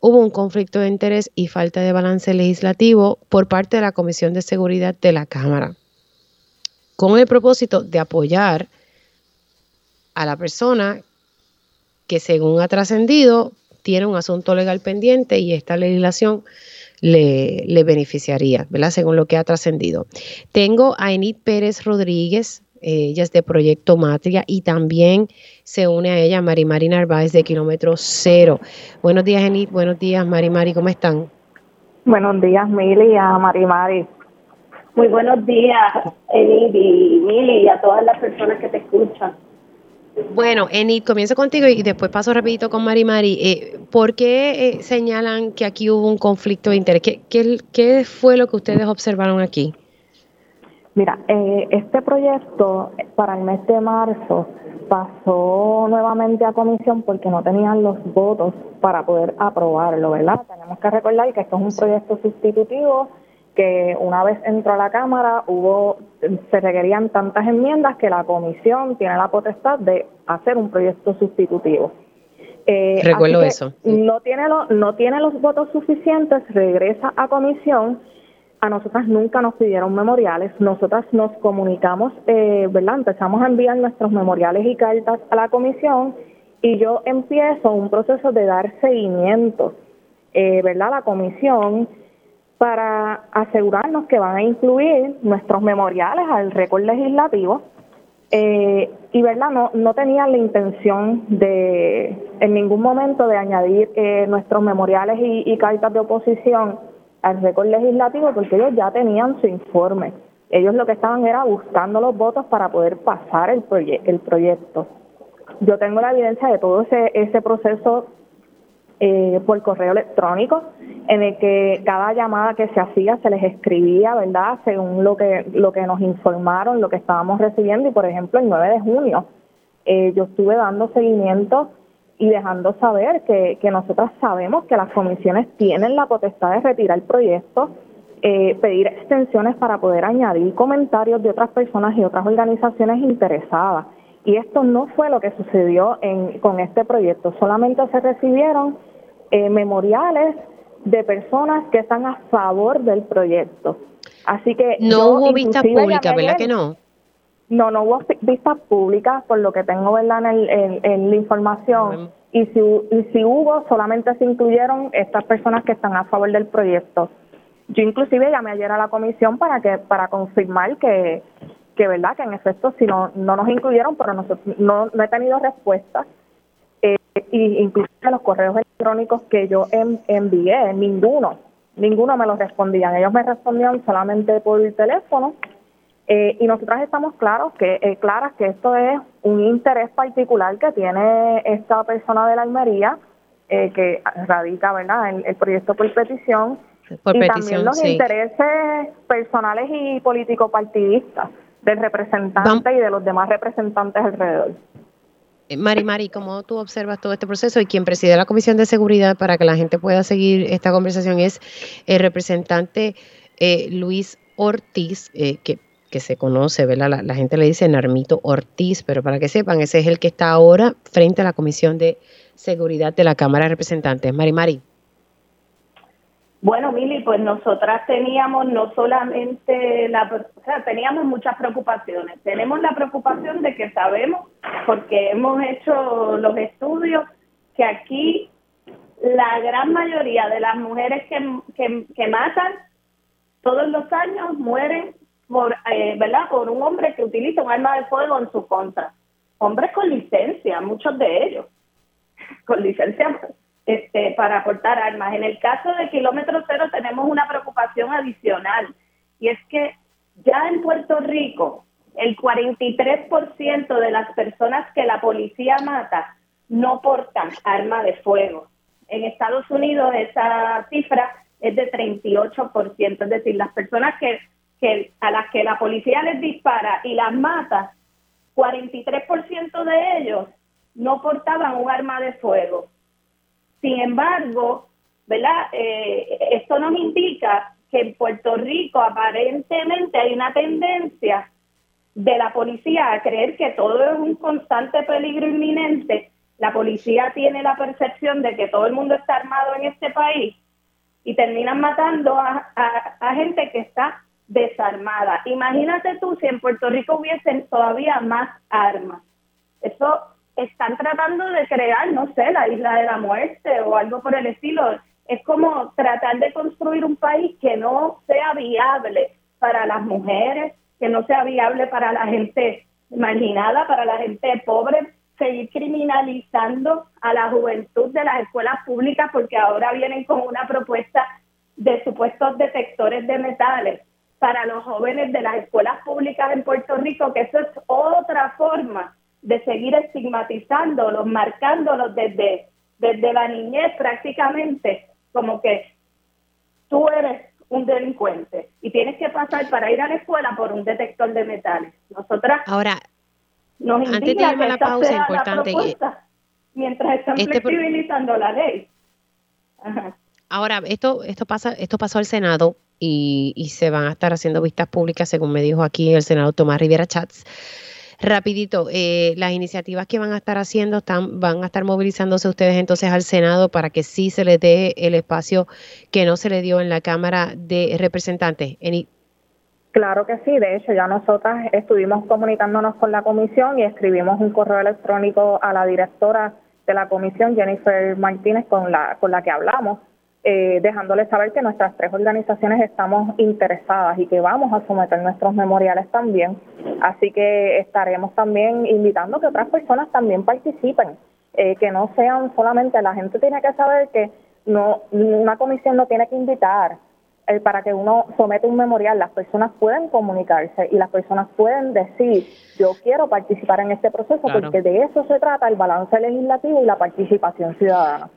hubo un conflicto de interés y falta de balance legislativo por parte de la Comisión de Seguridad de la Cámara, con el propósito de apoyar a la persona que según ha trascendido tiene un asunto legal pendiente y esta legislación le, le beneficiaría, ¿verdad? Según lo que ha trascendido. Tengo a Enid Pérez Rodríguez, ella es de Proyecto Matria y también se une a ella Mari Mari Narváez de Kilómetro Cero. Buenos días, Enid. Buenos días, Mari Mari. ¿Cómo están? Buenos días, Mili, a Mari Mari. Muy buenos días, Enid y Mili, y a todas las personas que te escuchan. Bueno, Enid, comienzo contigo y después paso rapidito con Mari Mari. Eh, ¿Por qué eh, señalan que aquí hubo un conflicto de interés? ¿Qué, qué, fue lo que ustedes observaron aquí? Mira, eh, este proyecto para el mes de marzo pasó nuevamente a comisión porque no tenían los votos para poder aprobarlo, ¿verdad? Tenemos que recordar que esto es un proyecto sustitutivo que una vez entró a la Cámara hubo se requerían tantas enmiendas que la comisión tiene la potestad de hacer un proyecto sustitutivo. Eh, Recuerdo eso. No tiene no tiene los votos suficientes, regresa a comisión. A nosotras nunca nos pidieron memoriales. Nosotras nos comunicamos, eh, ¿verdad? Empezamos a enviar nuestros memoriales y cartas a la comisión y yo empiezo un proceso de dar seguimiento, eh, ¿verdad? La comisión para asegurarnos que van a incluir nuestros memoriales al récord legislativo. Eh, y verdad, no, no tenían la intención de en ningún momento de añadir eh, nuestros memoriales y, cartas de oposición al récord legislativo porque ellos ya tenían su informe. Ellos lo que estaban era buscando los votos para poder pasar el, el proyecto. Yo tengo la evidencia de todo ese, ese proceso eh, por correo electrónico, en el que cada llamada que se hacía se les escribía, ¿verdad? Según lo que, lo que nos informaron, lo que estábamos recibiendo. Y por ejemplo, el 9 de junio eh, yo estuve dando seguimiento y dejando saber que, que nosotras sabemos que las comisiones tienen la potestad de retirar el proyecto, eh, pedir extensiones para poder añadir comentarios de otras personas y otras organizaciones interesadas. Y esto no fue lo que sucedió en, con este proyecto, solamente se recibieron eh, memoriales de personas que están a favor del proyecto. Así que no hubo vistas públicas, ¿verdad que no? No, no hubo vistas públicas, por lo que tengo ¿verdad? En, en, la información. Y si, y si hubo, solamente se incluyeron estas personas que están a favor del proyecto. Yo inclusive llamé ayer a la comisión para que para confirmar que, que verdad que en efecto si no no nos incluyeron, pero nosotros no, no he tenido respuesta incluso los correos electrónicos que yo envié, ninguno, ninguno me los respondían. Ellos me respondían solamente por el teléfono eh, y nosotras estamos claros que eh, claras que esto es un interés particular que tiene esta persona de la Almería eh, que radica, ¿verdad?, el, el proyecto por petición y también los intereses personales y político partidistas del representante y de los demás representantes alrededor. Eh, Mari Mari, ¿cómo tú observas todo este proceso? Y quien preside la Comisión de Seguridad para que la gente pueda seguir esta conversación es el representante eh, Luis Ortiz, eh, que, que, se conoce, ¿verdad? La, gente le dice Narmito Ortiz, pero para que sepan, ese es el que está ahora frente a la Comisión de Seguridad de la Cámara de Representantes. Mari Mari. Bueno, Mili, pues nosotras teníamos no solamente la, o sea, teníamos muchas preocupaciones. Tenemos la preocupación de que sabemos, porque hemos hecho los estudios, que aquí la gran mayoría de las mujeres que, que, matan todos los años mueren por, eh, ¿verdad? por un hombre que utiliza un arma de fuego en su contra. Hombres con licencia, muchos de ellos, con licencia este, para aportar armas. En el caso de kilómetro cero tenemos una preocupación adicional y es que ya en Puerto Rico el 43% de las personas que la policía mata no portan arma de fuego. En Estados Unidos esa cifra es de 38%, es decir, las personas que, a las que la policía les dispara y las mata, 43% de ellos no portaban un arma de fuego. Sin embargo, ¿verdad? Eh, esto nos indica que en Puerto Rico aparentemente hay una tendencia de la policía a creer que todo es un constante peligro inminente, la policía tiene la percepción de que todo el mundo está armado en este país y terminan matando a, a, gente que está desarmada. Imagínate tú si en Puerto Rico hubiesen todavía más armas. Eso están tratando de crear, no sé, la isla de la muerte o algo por el estilo. Es como tratar de construir un país que no sea viable para las mujeres, que no sea viable para la gente marginada, para la gente pobre, seguir criminalizando a la juventud de las escuelas públicas porque ahora vienen con una propuesta de supuestos detectores de metales para los jóvenes de las escuelas públicas en Puerto Rico, que eso es otra forma de seguir estigmatizándolos, marcándolos desde, desde la niñez prácticamente, como que tú eres un delincuente y tienes que pasar para ir a la escuela por un detector de metales. Nosotras Ahora, nos antes de irme a la pausa, importante. mientras están este flexibilizando la ley. Ahora, esto, esto pasa, esto pasó al Senado y, y se van a estar haciendo vistas públicas, según me dijo aquí el senador Tomás Rivera Chats Rapidito, eh, las iniciativas que van a estar haciendo están, van a estar movilizándose ustedes entonces al Senado para que sí se les dé el espacio que no se le dio en la Cámara de Representantes. Claro que sí, de hecho ya nosotras estuvimos comunicándonos con la comisión y escribimos un correo electrónico a la directora de la comisión, Jennifer Martínez, con la, con la que hablamos, eh, dejándoles saber que nuestras tres organizaciones estamos interesadas y que vamos a someter nuestros memoriales también. Así que estaremos también invitando que otras personas también participen, eh, que no sean solamente, la gente tiene que saber que no una comisión no tiene que invitar eh, para que uno somete un memorial, las personas pueden comunicarse y las personas pueden decir, yo quiero participar en este proceso porque de eso se trata el balance legislativo y la participación ciudadana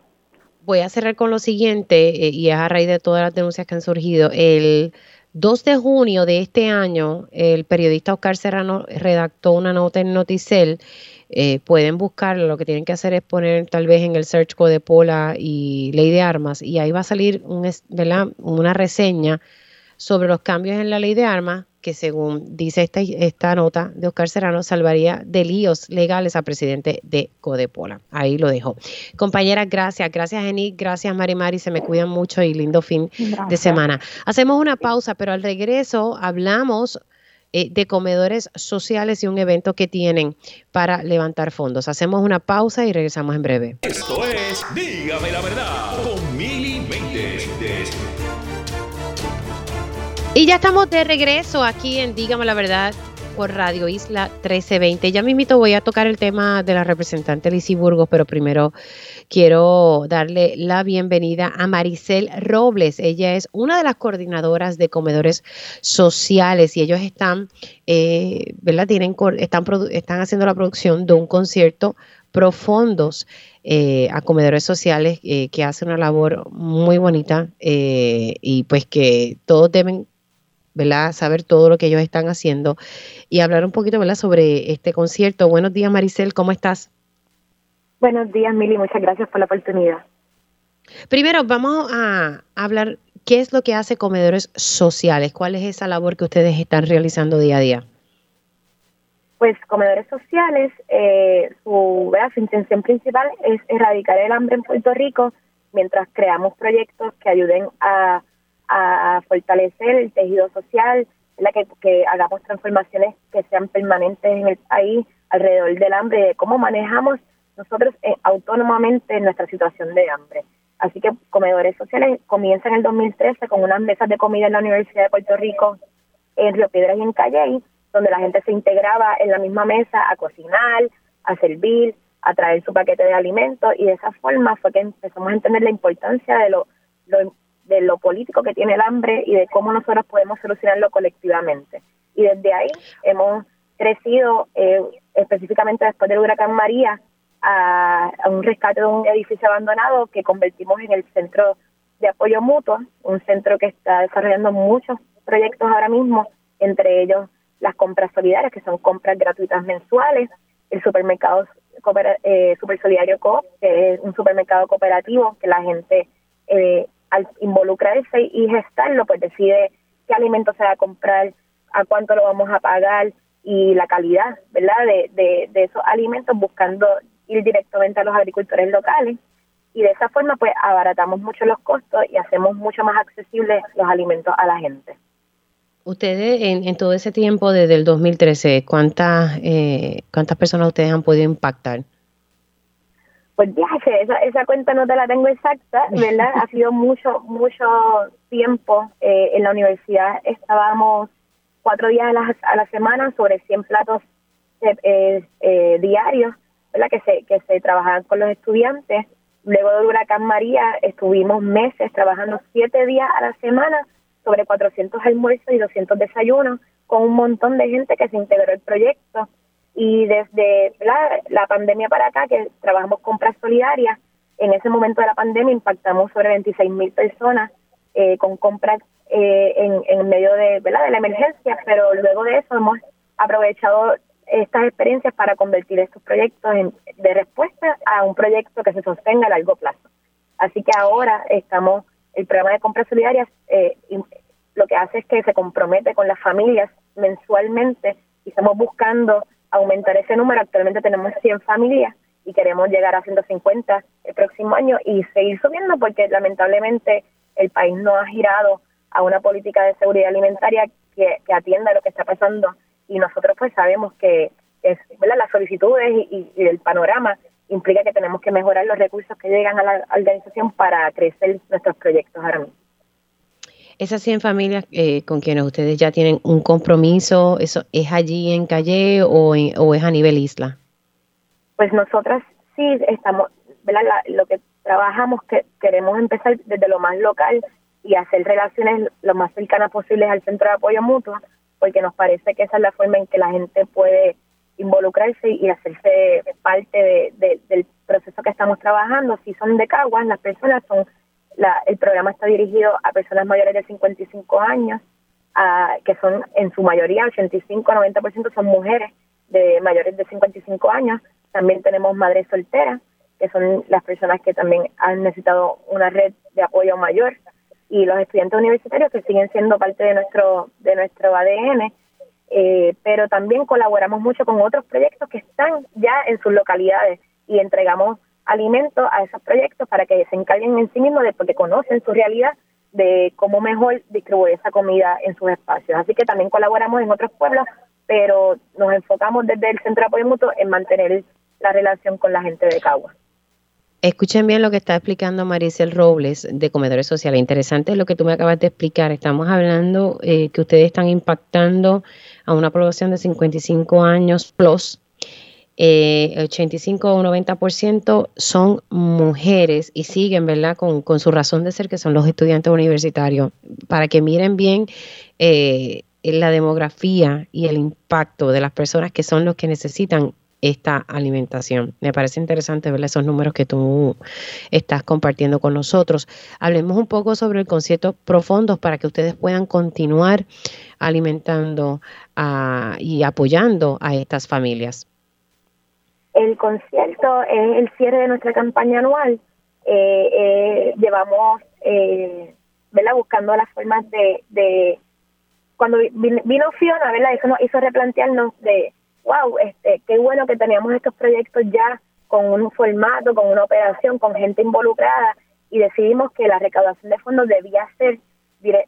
voy a cerrar con lo siguiente, eh, y es a raíz de todas las denuncias que han surgido. El 2 de junio de este año, el periodista Oscar Serrano redactó una nota en Noticel. Eh, pueden buscarlo, lo que tienen que hacer es poner tal vez en el search code de Pola y Ley de Armas, y ahí va a salir un, una reseña sobre los cambios en la Ley de Armas que según dice esta, esta nota de Oscar Serrano, salvaría de líos legales al presidente de Codepola. Ahí lo dejo. Compañeras, gracias. Gracias, Eni. Gracias, Mari Mari. Se me cuidan mucho y lindo fin de semana. Hacemos una pausa, pero al regreso hablamos eh, de comedores sociales y un evento que tienen para levantar fondos. Hacemos una pausa y regresamos en breve. Esto es Dígame la verdad con Y ya estamos de regreso aquí en Dígame la Verdad por Radio Isla 1320. Ya mismito voy a tocar el tema de la representante Lizy Burgos, pero primero quiero darle la bienvenida a Maricel Robles. Ella es una de las coordinadoras de comedores sociales y ellos están, eh, ¿verdad? Tienen, están, están haciendo la producción de un concierto profundos eh, a comedores sociales eh, que hacen una labor muy bonita y pues que todos deben ¿verdad? Saber todo lo que ellos están haciendo y hablar un poquito, ¿verdad? Sobre este concierto. Buenos días, Maricel, ¿cómo estás? Buenos días, Mili, muchas gracias por la oportunidad. Primero, vamos a hablar qué es lo que hace Comedores Sociales, cuál es esa labor que ustedes están realizando día a día. Pues Comedores Sociales, eh, su, su intención principal es erradicar el hambre en Puerto Rico mientras creamos proyectos que ayuden a a fortalecer el tejido social, la que, que hagamos transformaciones que sean permanentes en el país alrededor del hambre, de cómo manejamos nosotros eh, autónomamente nuestra situación de hambre. Así que Comedores Sociales comienza en el 2013 con unas mesas de comida en la Universidad de Puerto Rico, en Río Piedras y en Calley, donde la gente se integraba en la misma mesa a cocinar, a servir, a traer su paquete de alimentos y de esa forma fue que empezamos a entender la importancia de lo, lo de lo político que tiene el hambre y de cómo nosotros podemos solucionarlo colectivamente. Y desde ahí hemos crecido, eh, específicamente después del huracán María, a, un rescate de un edificio abandonado que convertimos en el centro de apoyo mutuo, un centro que está desarrollando muchos proyectos ahora mismo, entre ellos las compras solidarias, que son compras gratuitas mensuales, el supermercado eh, Super Solidario Coop, que es un supermercado cooperativo que la gente eh, al involucrarse y gestarlo, pues decide qué alimento se va a comprar, a cuánto lo vamos a pagar, y la calidad, ¿verdad? De, de, esos alimentos buscando ir directamente a los agricultores locales y de esa forma pues abaratamos mucho los costos y hacemos mucho más accesibles los alimentos a la gente. Ustedes en, en todo ese tiempo desde el 2013, ¿cuántas, eh, ¿cuántas personas ustedes han podido impactar? Pues ya, esa, esa cuenta no te la tengo exacta, ¿verdad? ha sido mucho, mucho tiempo. Eh, en la universidad estábamos cuatro días a la, a la semana sobre 100 platos eh, eh, diarios, ¿verdad? Que se, que se trabajaban con los estudiantes. Luego del huracán María estuvimos meses trabajando siete días a la semana sobre 400 almuerzos y 200 desayunos con un montón de gente que se integró al proyecto. Y desde la, pandemia para acá, que trabajamos compras solidarias, en ese momento de la pandemia impactamos sobre 26 mil personas eh, con compras eh, en, en medio de, ¿verdad? de la emergencia, pero luego de eso hemos aprovechado estas experiencias para convertir estos proyectos en, de respuesta a un proyecto que se sostenga a largo plazo. Así que ahora estamos, el programa de compras solidarias eh, lo que hace es que se compromete con las familias mensualmente y estamos buscando aumentar ese número. Actualmente tenemos 100 familias y queremos llegar a 150 el próximo año y seguir subiendo porque lamentablemente el país no ha girado a una política de seguridad alimentaria que, atienda lo que está pasando y nosotros pues sabemos que es, las solicitudes y, el panorama implica que tenemos que mejorar los recursos que llegan a la organización para crecer nuestros proyectos ahora mismo. Esas 100 familias eh, con quienes ustedes ya tienen un compromiso, ¿eso es allí en Calle o, o es a nivel isla? Pues nosotras sí estamos, ¿verdad? lo que trabajamos, que queremos empezar desde lo más local y hacer relaciones lo más cercanas posibles al centro de apoyo mutuo, porque nos parece que esa es la forma en que la gente puede involucrarse y hacerse parte del proceso que estamos trabajando. Si son de Caguas, las personas son, la, el programa está dirigido a personas mayores de 55 años, a, que son en su mayoría, 85-90% son mujeres de mayores de 55 años. También tenemos madres solteras, que son las personas que también han necesitado una red de apoyo mayor y los estudiantes universitarios que siguen siendo parte de nuestro de nuestro ADN eh, pero también colaboramos mucho con otros proyectos que están ya en sus localidades y entregamos alimentos a esos proyectos para que se encarguen en sí mismos de porque conocen su realidad de cómo mejor distribuir esa comida en sus espacios. Así que también colaboramos en otros pueblos, pero nos enfocamos desde el Centro de Apoyo Mutuo en mantener la relación con la gente de Cagua. Escuchen bien lo que está explicando Maricel Robles de Comedores Sociales. Interesante lo que tú me acabas de explicar. Estamos hablando eh, que ustedes están impactando a una población de 55 años plus. Eh, 85 o 90% son mujeres y siguen, ¿verdad? Con, su razón de ser, que son los estudiantes universitarios. Para que miren bien eh, la demografía y el impacto de las personas que son los que necesitan esta alimentación. Me parece interesante ver esos números que tú estás compartiendo con nosotros. Hablemos un poco sobre el concierto profundo para que ustedes puedan continuar alimentando y apoyando a estas familias. El concierto es el cierre de nuestra campaña anual. Eh, eh, llevamos, eh, ¿verdad? Buscando las formas de, de cuando vino Fiona, ¿verdad? Eso nos hizo replantearnos de wow, este, qué bueno que teníamos estos proyectos ya con un formato, con una operación, con gente involucrada y decidimos que la recaudación de fondos debía ser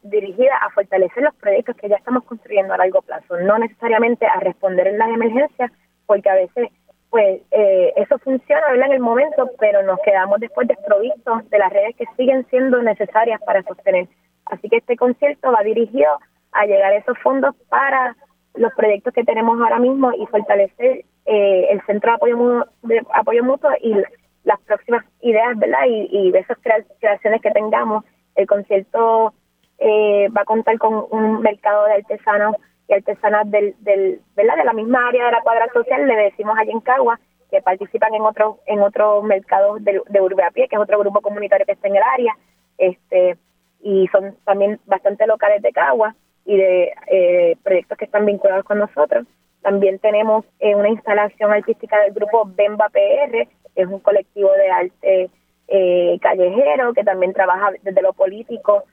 dirigida a fortalecer los proyectos que ya estamos construyendo a largo plazo, no necesariamente a responder en las emergencias, porque a veces pues eh, eso funciona en el momento, pero nos quedamos después desprovistos de las redes que siguen siendo necesarias para sostener. Así que este concierto va dirigido a llegar a esos fondos para los proyectos que tenemos ahora mismo y fortalecer eh, el centro de apoyo, mutuo, de apoyo mutuo y las próximas ideas, ¿verdad? Y, y de esas creaciones que tengamos. El concierto eh, va a contar con un mercado de artesanos y artesanas del, del, ¿verdad? de la misma área de la cuadra social, le decimos allí en Cagua, que participan en otros en otros mercados de, de Urbe que es otro grupo comunitario que está en el área, este y son también bastante locales de Cagua y de eh, proyectos que están vinculados con nosotros. También tenemos eh, una instalación artística del grupo Bemba PR, que es un colectivo de arte eh, callejero que también trabaja desde lo político,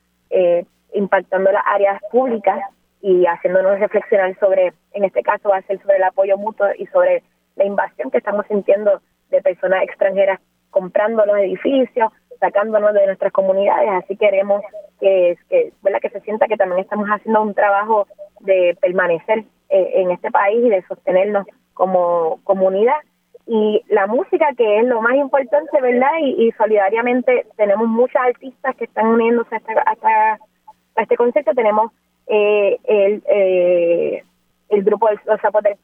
impactando las áreas públicas. Y haciéndonos reflexionar sobre, en este caso va a ser sobre el apoyo mutuo y sobre la invasión que estamos sintiendo de personas extranjeras comprando los edificios, sacándonos de nuestras comunidades, así queremos que, que, que se sienta que también estamos haciendo un trabajo de permanecer eh, en este país y de sostenernos como comunidad. Y la música, que es lo más importante, ¿verdad? Y, solidariamente tenemos muchas artistas que están uniéndose a, a este concepto. Tenemos eh, el, eh, el grupo de Los Sapos del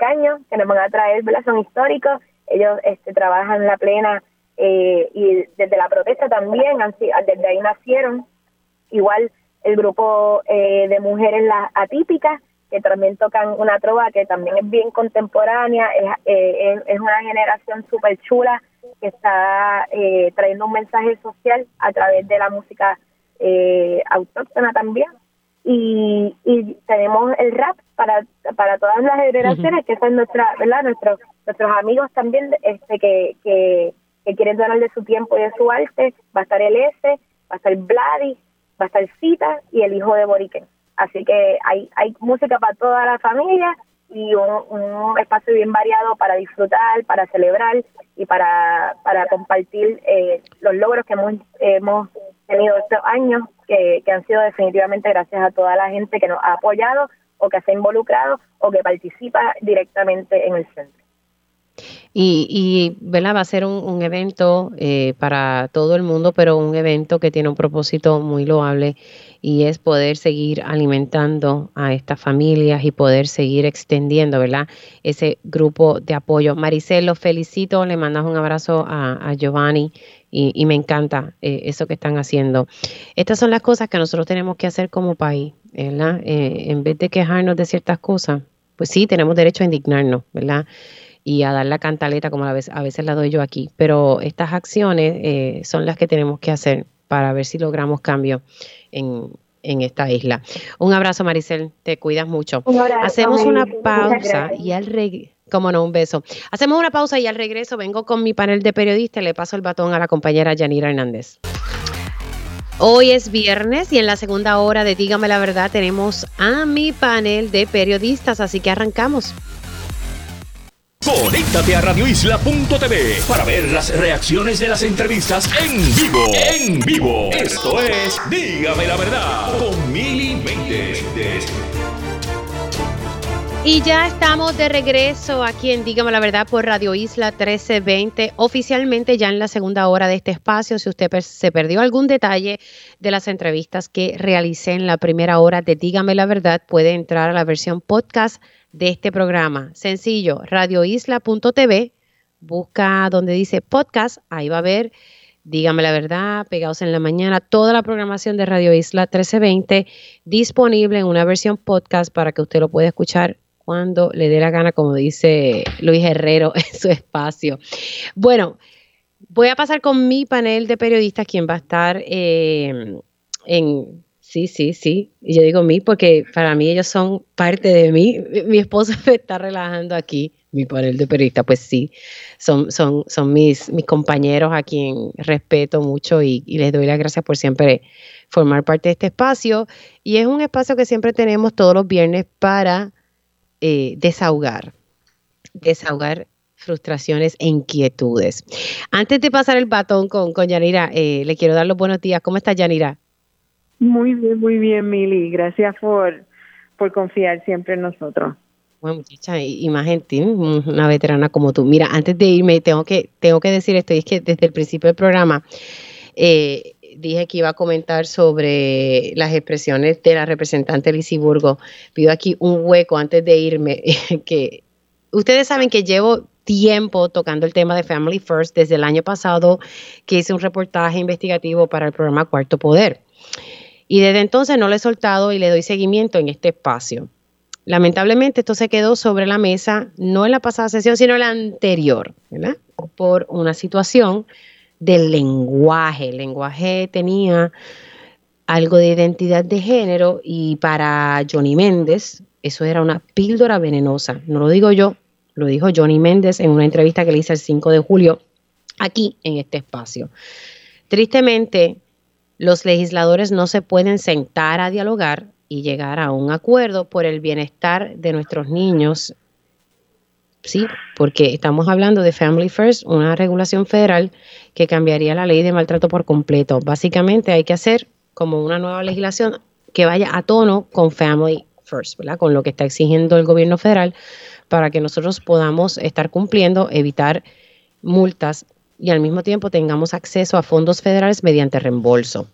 que nos van a traer, ¿verdad? Son históricos, ellos este, trabajan la plena eh, y desde la protesta también, desde ahí nacieron. Igual el grupo eh, de mujeres las atípicas, que también tocan una trova que también es bien contemporánea, es, eh, es una generación súper chula que está trayendo un mensaje social a través de la música autóctona también y, y tenemos el rap para, para todas las generaciones, que son nuestra, ¿verdad? Nuestros, nuestros amigos también este que, que, quieren donar de su tiempo y de su arte. Va a estar el S, va a estar Vladi, va a estar Cita y el hijo de Boriken. Así que hay, hay música para toda la familia y un, un espacio bien variado para disfrutar, para celebrar y para, para compartir eh, los logros que hemos, hemos tenido estos años que, han sido definitivamente gracias a toda la gente que nos ha apoyado o que se ha involucrado o que participa directamente en el centro. Y, y ¿verdad? va a ser un, evento eh, para todo el mundo, pero un evento que tiene un propósito muy loable y es poder seguir alimentando a estas familias y poder seguir extendiendo, ¿verdad? Ese grupo de apoyo. Maricel, los felicito, le mandas un abrazo a, Giovanni y, me encanta eh, eso que están haciendo. Estas son las cosas que nosotros tenemos que hacer como país, ¿verdad? Eh, en vez de quejarnos de ciertas cosas, pues sí, tenemos derecho a indignarnos, ¿verdad? y a dar la cantaleta como a veces, a veces la doy yo aquí. Pero estas acciones eh, son las que tenemos que hacer para ver si logramos cambio en, esta isla. Un abrazo, Maricel, te cuidas mucho. Hacemos una pausa y al regreso. Como no, un beso. Hacemos una pausa y al regreso vengo con mi panel de periodistas le paso el batón a la compañera Yanira Hernández. Hoy es viernes y en la segunda hora de Dígame la Verdad tenemos a mi panel de periodistas, así que arrancamos. Conéctate a radioisla.tv para ver las reacciones de las entrevistas en vivo. En vivo. Esto es Dígame la verdad con Mili Méndez. Y ya estamos de regreso aquí en Dígame la Verdad por Radio Isla 1320, oficialmente ya en la segunda hora de este espacio. Si usted se perdió algún detalle de las entrevistas que realicé en la primera hora de Dígame la Verdad, puede entrar a la versión podcast de este programa. Sencillo, radioisla.tv, busca donde dice podcast, ahí va a ver, dígame la verdad, pegados en la mañana, toda la programación de Radio Isla 1320 disponible en una versión podcast para que usted lo pueda escuchar cuando le dé la gana, como dice Luis Herrero en su espacio. Bueno, voy a pasar con mi panel de periodistas, quien va a estar eh, en Sí, sí, sí. Y yo digo mí porque para mí ellos son parte de mí. Mi esposo me está relajando aquí, mi panel de periodista. Pues sí, son, son, son mis, mis compañeros a quien respeto mucho y, les doy las gracias por siempre formar parte de este espacio. Y es un espacio que siempre tenemos todos los viernes para eh, desahogar, desahogar frustraciones e inquietudes. Antes de pasar el batón con, con Yanira, eh, le quiero dar los buenos días. ¿Cómo está Yanira? Muy bien, muy bien, Mili. Gracias por, por confiar siempre en nosotros. Bueno, muchacha, y más gente, una veterana como tú. Mira, antes de irme, tengo que, tengo que decir esto, y es que desde el principio del programa eh, dije que iba a comentar sobre las expresiones de la representante Burgo. Pido aquí un hueco antes de irme, que ustedes saben que llevo tiempo tocando el tema de Family First desde el año pasado que hice un reportaje investigativo para el programa Cuarto Poder. Y desde entonces no lo he soltado y le doy seguimiento en este espacio. Lamentablemente esto se quedó sobre la mesa, no en la pasada sesión, sino en la anterior, ¿verdad? Por una situación del lenguaje. El lenguaje tenía algo de identidad de género y para Johnny Méndez eso era una píldora venenosa. No lo digo yo, lo dijo Johnny Méndez en una entrevista que le hice el 5 de julio aquí en este espacio. Tristemente, los legisladores no se pueden sentar a dialogar y llegar a un acuerdo por el bienestar de nuestros niños. Sí, porque estamos hablando de Family First, una regulación federal que cambiaría la ley de maltrato por completo. Básicamente hay que hacer como una nueva legislación que vaya a tono con Family First, ¿verdad? Con lo que está exigiendo el gobierno federal para que nosotros podamos estar cumpliendo, evitar multas y al mismo tiempo tengamos acceso a fondos federales mediante reembolso.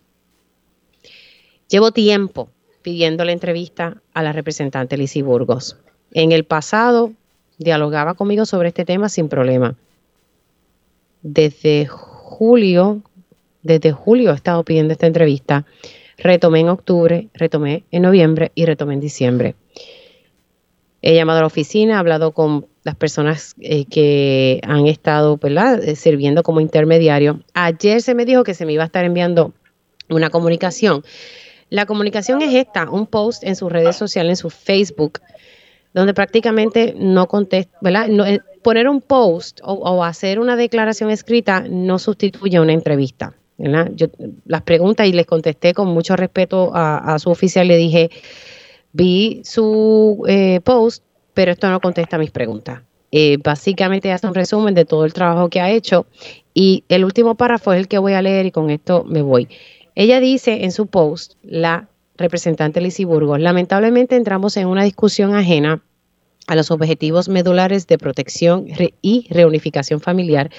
Llevo tiempo pidiendo la entrevista a la representante Lizy Burgos. En el pasado dialogaba conmigo sobre este tema sin problema. Desde julio, desde julio he estado pidiendo esta entrevista. Retomé en octubre, retomé en noviembre y retomé en diciembre. He llamado a la oficina, he hablado con las personas eh, que han estado eh, sirviendo como intermediario. Ayer se me dijo que se me iba a estar enviando una comunicación. La comunicación es esta, un post en sus redes sociales, en su Facebook, donde prácticamente no contesta, ¿verdad? Eh, poner un post o, hacer una declaración escrita no sustituye una entrevista. las preguntas y les contesté con mucho respeto a, su oficial, le dije, vi su post, pero esto no contesta mis preguntas. Eh, básicamente hace un resumen de todo el trabajo que ha hecho y el último párrafo es el que voy a leer y con esto me voy. Ella dice en su post, la representante Lizy Burgos, lamentablemente entramos en una discusión ajena a los objetivos medulares de protección y reunificación familiar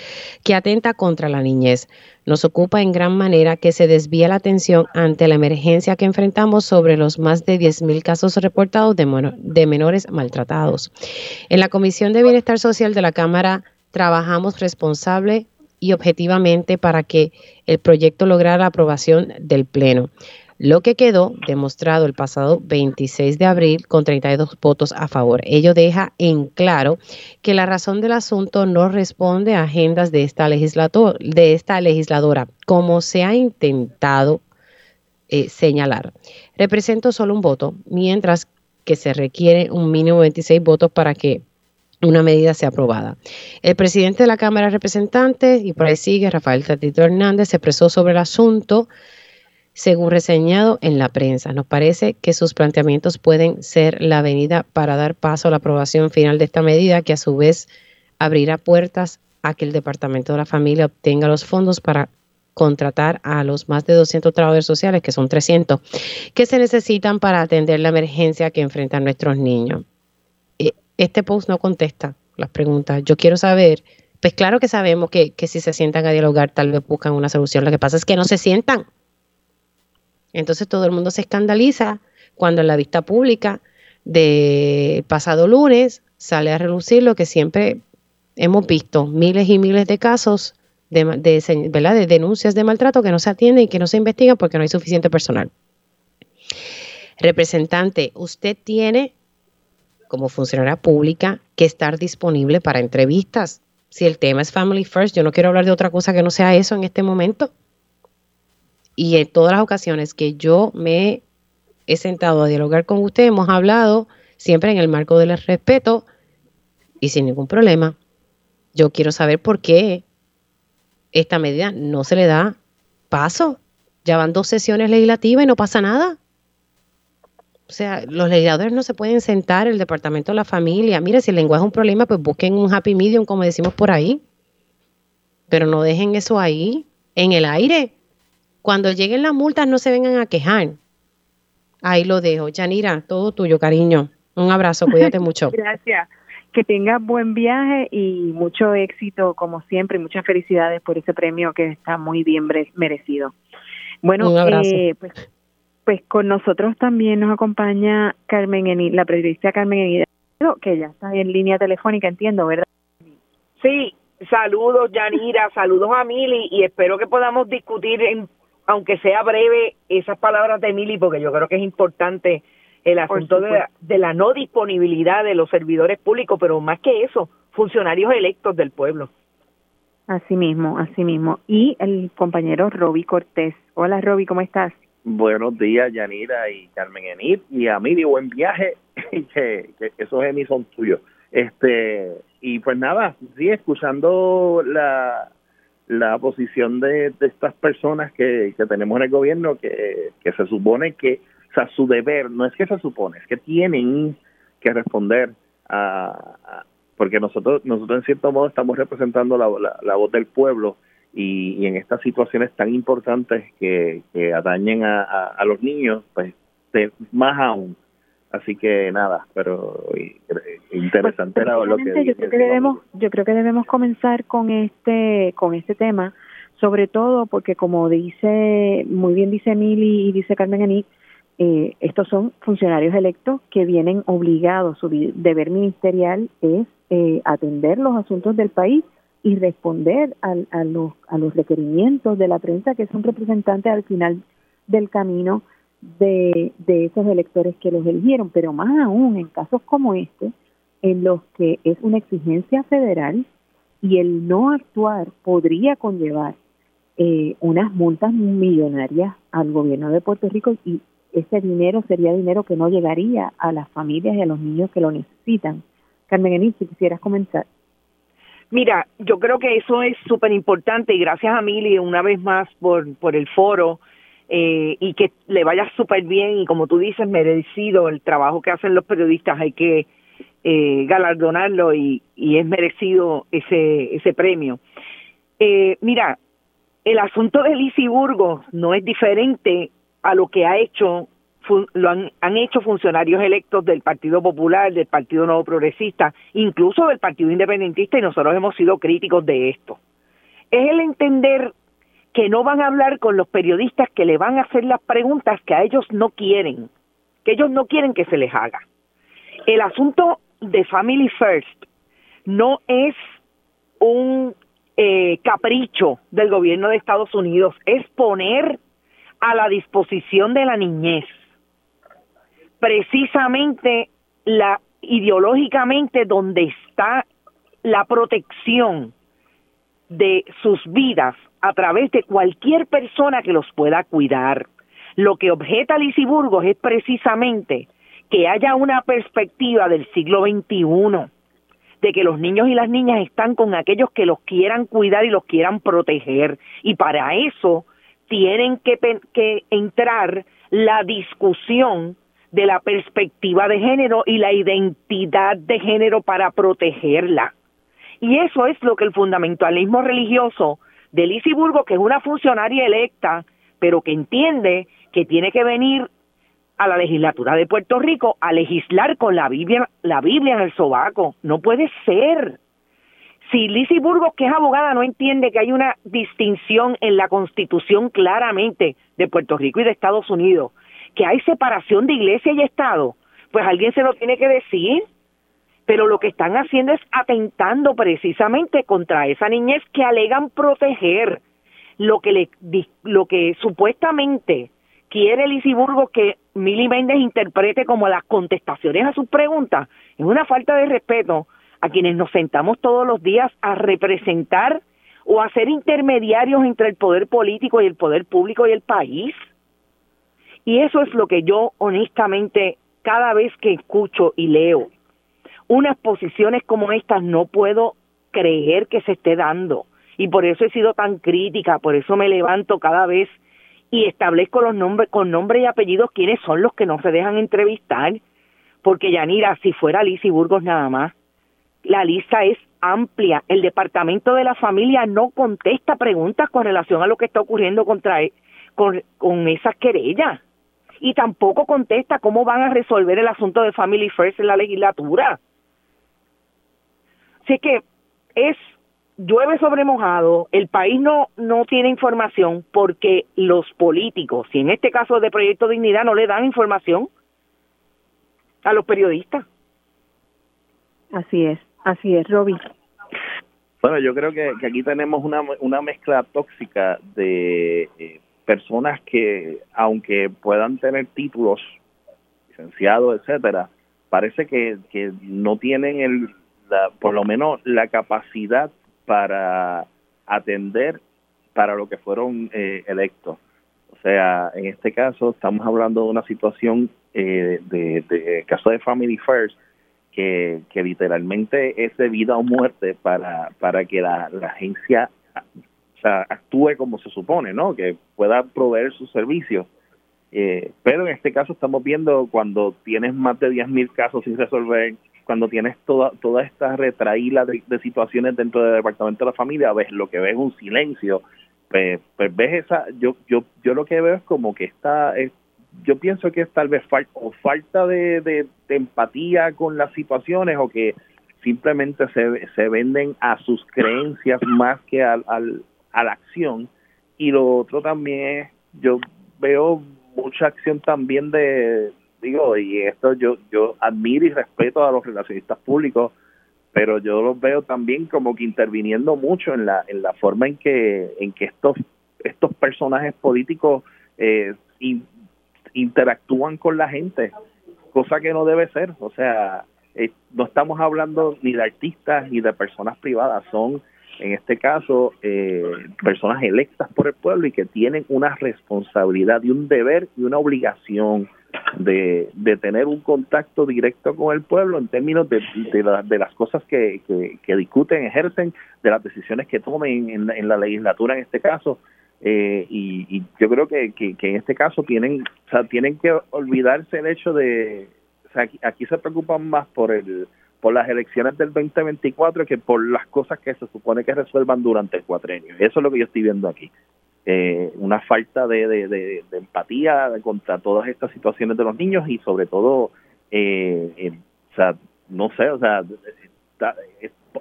que atenta contra la niñez. Nos ocupa en gran manera que se desvíe la atención ante la emergencia que enfrentamos sobre los más de 10.000 casos reportados de, de menores maltratados. En la Comisión de Bienestar Social de la Cámara trabajamos responsable y objetivamente para que el proyecto lograra la aprobación del Pleno lo que quedó demostrado el pasado 26 de abril con 32 votos a favor. Ello deja en claro que la razón del asunto no responde a agendas de esta, de esta legisladora, como se ha intentado eh, señalar. Represento solo un voto, mientras que se requiere un mínimo de 26 votos para que una medida sea aprobada. El presidente de la Cámara de Representantes, y por ahí sigue, Rafael Tatito Hernández, se expresó sobre el asunto según reseñado en la prensa. Nos parece que sus planteamientos pueden ser la avenida para dar paso a la aprobación final de esta medida, que a su vez abrirá puertas a que el Departamento de la Familia obtenga los fondos para contratar a los más de 200 trabajadores sociales, que son 300, que se necesitan para atender la emergencia que enfrentan nuestros niños. Eh, este post no contesta las preguntas. Yo quiero saber, pues claro que sabemos que, que si se sientan a dialogar tal vez buscan una solución. Lo que pasa es que no se sientan. Entonces todo el mundo se escandaliza cuando en la vista pública del pasado lunes sale a relucir lo que siempre hemos visto, miles y miles de casos de, de denuncias de maltrato que no se atienden y que no se investigan porque no hay suficiente personal. Representante, usted tiene como funcionaria pública que estar disponible para entrevistas. Si el tema es Family First, yo no quiero hablar de otra cosa que no sea eso en este momento. Y en todas las ocasiones que yo me he sentado a dialogar con usted, hemos hablado siempre en el marco del respeto y sin ningún problema. Yo quiero saber por qué esta medida no se le da paso. Ya van dos sesiones legislativas y no pasa nada. O sea, los legisladores no se pueden sentar, el Departamento de la Familia. Mire, si el lenguaje es un problema, pues busquen un happy medium, como decimos por ahí. Pero no dejen eso ahí, en el aire. Cuando lleguen las multas no se vengan a quejar. Ahí lo dejo. Yanira, todo tuyo, cariño. Un abrazo, cuídate mucho. Gracias. Que tengas buen viaje y mucho éxito, como siempre, y muchas felicidades por ese premio que está muy bien merecido. Bueno, eh, pues, pues con nosotros también nos acompaña Carmen Enid, la periodista Carmen Enid, que ya está en línea telefónica, entiendo, ¿verdad? Sí, saludos Yanira, saludos a Mili y espero que podamos discutir en aunque sea breve, esas palabras de Mili, porque yo creo que es importante el asunto de la, no disponibilidad de los servidores públicos, pero más que eso, funcionarios electos del pueblo. Así mismo, así mismo. Y el compañero Roby Cortés. Hola Roby, ¿cómo estás? Buenos días, Yanira y Carmen Enid, y a Mili, buen viaje, que, que esos Emi son tuyos. Este, y pues nada, sí, escuchando la, la posición de, estas personas que, tenemos en el gobierno que, se supone que o sea, su deber, no es que se supone, es que tienen que responder a, porque nosotros, nosotros en cierto modo estamos representando la, voz del pueblo y, en estas situaciones tan importantes que, que atañen a, los niños, pues más aún. Así que nada, pero interesante pues, lo que yo creo que debemos yo creo que debemos comenzar con este con este tema, sobre todo porque como dice muy bien dice Mili y dice Carmen Anit, eh, estos son funcionarios electos que vienen obligados, su deber ministerial es eh, atender los asuntos del país y responder a, los, a los requerimientos de la prensa que son representantes al final del camino de, esos electores que los eligieron, pero más aún en casos como este, en los que es una exigencia federal y el no actuar podría conllevar eh, unas multas millonarias al gobierno de Puerto Rico y ese dinero sería dinero que no llegaría a las familias y a los niños que lo necesitan. Carmen Enil, si quisieras comenzar. Mira, yo creo que eso es súper importante y gracias a Mili una vez más por, por el foro eh, y que le vaya súper bien y como tú dices, merecido el trabajo que hacen los periodistas, hay que eh, galardonarlo y, y es merecido ese, ese premio. Eh, mira, el asunto de Lisi Burgos no es diferente a lo que ha hecho lo han, han, hecho funcionarios electos del Partido Popular, del Partido Nuevo Progresista, incluso del Partido Independentista, y nosotros hemos sido críticos de esto. Es el entender que no van a hablar con los periodistas que le van a hacer las preguntas que a ellos no quieren, que ellos no quieren que se les haga. El asunto de Family First no es un eh, capricho del gobierno de Estados Unidos, es poner a la disposición de la niñez precisamente la ideológicamente donde está la protección de sus vidas a través de cualquier persona que los pueda cuidar. Lo que objeta Lizy Burgos es precisamente que haya una perspectiva del siglo XXI, de que los niños y las niñas están con aquellos que los quieran cuidar y los quieran proteger. Y para eso tienen que, que entrar la discusión de la perspectiva de género y la identidad de género para protegerla. Y eso es lo que el fundamentalismo religioso de Lizy Burgo, que es una funcionaria electa, pero que entiende que tiene que venir a la legislatura de Puerto Rico a legislar con la Biblia, la Biblia en el sobaco. No puede ser. Si Lizy Burgos, que es abogada, no entiende que hay una distinción en la constitución claramente de Puerto Rico y de Estados Unidos, que hay separación de iglesia y Estado, pues alguien se lo tiene que decir. Pero lo que están haciendo es atentando precisamente contra esa niñez que alegan proteger. Lo que, le, lo que supuestamente quiere Lizy Burgos que Mili Méndez interprete como las contestaciones a sus preguntas es una falta de respeto a quienes nos sentamos todos los días a representar o a ser intermediarios entre el poder político y el poder público y el país. Y eso es lo que yo honestamente cada vez que escucho y leo unas posiciones como estas no puedo creer que se esté dando. Y por eso he sido tan crítica, por eso me levanto cada vez y establezco los nombres con nombre y apellidos quiénes son los que no se dejan entrevistar. Porque Yanira, si fuera Lizy Burgos nada más, la lista es amplia. El Departamento de la Familia no contesta preguntas con relación a lo que está ocurriendo contra e, con, con esas querellas. Y tampoco contesta cómo van a resolver el asunto de Family First en la legislatura. Así que es llueve sobre mojado, el país no, no tiene información porque los políticos, y en este caso de Proyecto Dignidad, no le dan información a los periodistas. Así es. Así es, Roby. Bueno, yo creo que, aquí tenemos una, una mezcla tóxica de eh, personas que, aunque puedan tener títulos, licenciados, etcétera, parece que, que no tienen el, la, por lo menos la capacidad para atender para lo que fueron eh, electos. O sea, en este caso estamos hablando de una situación eh, de, caso de Family First que, que literalmente es de vida o muerte para, para que la, agencia o sea, actúe como se supone, ¿no? Que pueda proveer sus servicios. Eh, pero en este caso estamos viendo cuando tienes más de 10.000 casos sin resolver, cuando tienes toda, toda esta retraída de, situaciones dentro del departamento de la familia, ves lo que ves es un silencio, pues, pues, ves esa, yo, yo, yo lo que veo es como que está, yo pienso que es tal vez falta o falta de, de, empatía con las situaciones o que simplemente se, se venden a sus creencias más que al, al, a la acción. Y lo otro también es, yo veo mucha acción también de, digo, y esto yo, yo admiro y respeto a los relacionistas públicos, pero yo los veo también como que interviniendo mucho en la, en la forma en que, en que estos, estos personajes políticos eh, interactúan con la gente, cosa que no debe ser. O sea, eh, no estamos hablando ni de artistas ni de personas privadas, son en este caso eh, personas electas por el pueblo y que tienen una responsabilidad y un deber y una obligación de, de tener un contacto directo con el pueblo en términos de, de, las cosas que, que, discuten, ejercen, de las decisiones que tomen en, la legislatura en este caso. Eh, y, yo creo que, que, en este caso tienen, o sea, tienen que olvidarse el hecho de, o sea, aquí, se preocupan más por el por las elecciones del 2024 que por las cosas que se supone que resuelvan durante el cuatrenio. Eso es lo que yo estoy viendo aquí. Eh, una falta de, de, empatía contra todas estas situaciones de los niños y sobre todo, eh, o sea, no sé, o sea,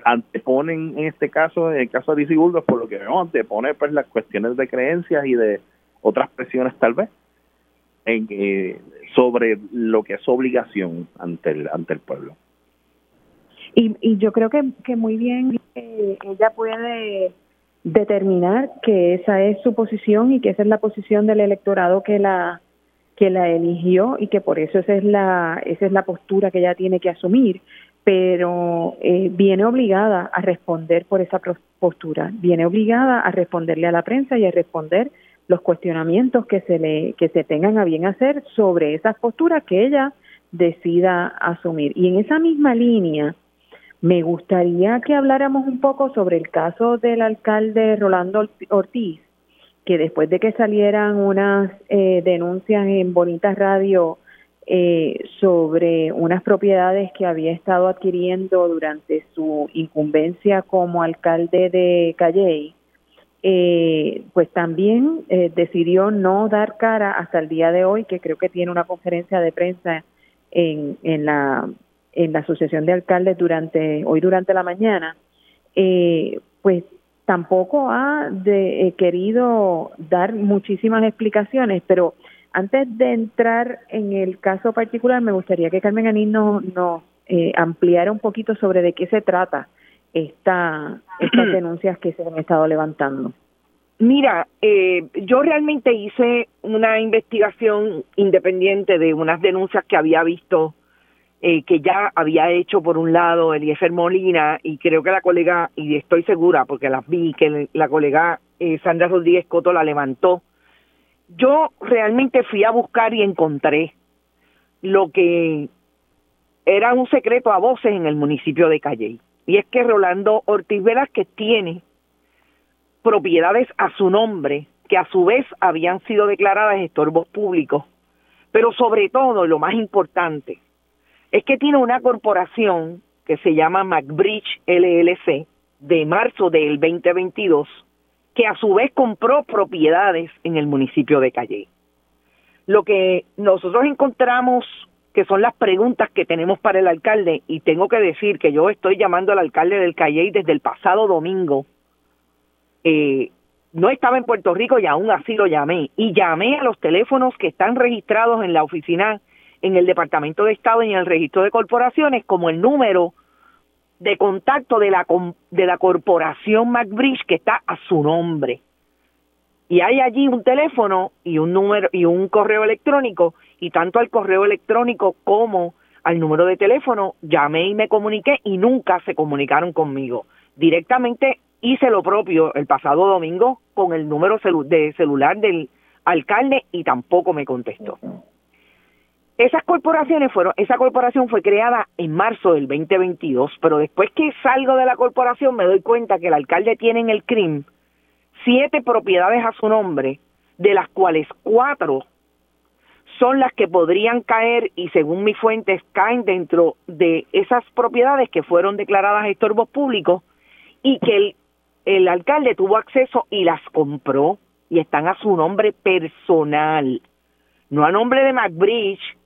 anteponen en este caso, en el caso de DC por lo que vemos, antepone pues las cuestiones de creencias y de otras presiones tal vez en, eh, sobre lo que es obligación ante el, ante el pueblo. Y, y yo creo que, que muy bien eh, ella puede determinar que esa es su posición y que esa es la posición del electorado que la que la eligió y que por eso esa es la esa es la postura que ella tiene que asumir pero eh, viene obligada a responder por esa postura, viene obligada a responderle a la prensa y a responder los cuestionamientos que se le que se tengan a bien hacer sobre esas posturas que ella decida asumir. Y en esa misma línea, me gustaría que habláramos un poco sobre el caso del alcalde Rolando Ortiz, que después de que salieran unas eh, denuncias en Bonitas Radio eh, sobre unas propiedades que había estado adquiriendo durante su incumbencia como alcalde de Calley, eh, pues también eh, decidió no dar cara hasta el día de hoy, que creo que tiene una conferencia de prensa en, en, la, en la Asociación de Alcaldes durante hoy durante la mañana, pues tampoco ha de, querido dar muchísimas explicaciones, pero antes de entrar en el caso particular, me gustaría que Carmen Anín nos, eh, ampliara un poquito sobre de qué se trata esta, estas denuncias que se han estado levantando. Mira, eh, yo realmente hice una investigación independiente de unas denuncias que había visto eh, que ya había hecho por un lado Eliezer Molina y creo que la colega, y estoy segura porque las vi, que la colega Sandra Rodríguez Coto la levantó yo realmente fui a buscar y encontré lo que era un secreto a voces en el municipio de Calley. Y es que Rolando Ortiz que tiene propiedades a su nombre que a su vez habían sido declaradas estorbos públicos. Pero sobre todo, lo más importante, es que tiene una corporación que se llama McBridge LLC de marzo del 2022 que a su vez compró propiedades en el municipio de Calle. Lo que nosotros encontramos que son las preguntas que tenemos para el alcalde, y tengo que decir que yo estoy llamando al alcalde del Calle desde el pasado domingo, eh, no estaba en Puerto Rico y aún así lo llamé, y llamé a los teléfonos que están registrados en la oficina, en el Departamento de Estado y en el registro de corporaciones, como el número de contacto de la, de la corporación McBridge que está a su nombre. Y hay allí un teléfono y un número y un correo electrónico y tanto al correo electrónico como al número de teléfono llamé y me comuniqué y nunca se comunicaron conmigo. Directamente hice lo propio el pasado domingo con el número de celular del alcalde y tampoco me contestó. Esas corporaciones fueron, esa corporación fue creada en marzo del 2022, pero después que salgo de la corporación me doy cuenta que el alcalde tiene en el CRIM siete propiedades a su nombre, de las cuales cuatro son las que podrían caer y según mis fuentes caen dentro de esas propiedades que fueron declaradas estorbos públicos y que el, el alcalde tuvo acceso y las compró y están a su nombre personal, no a nombre de McBridge,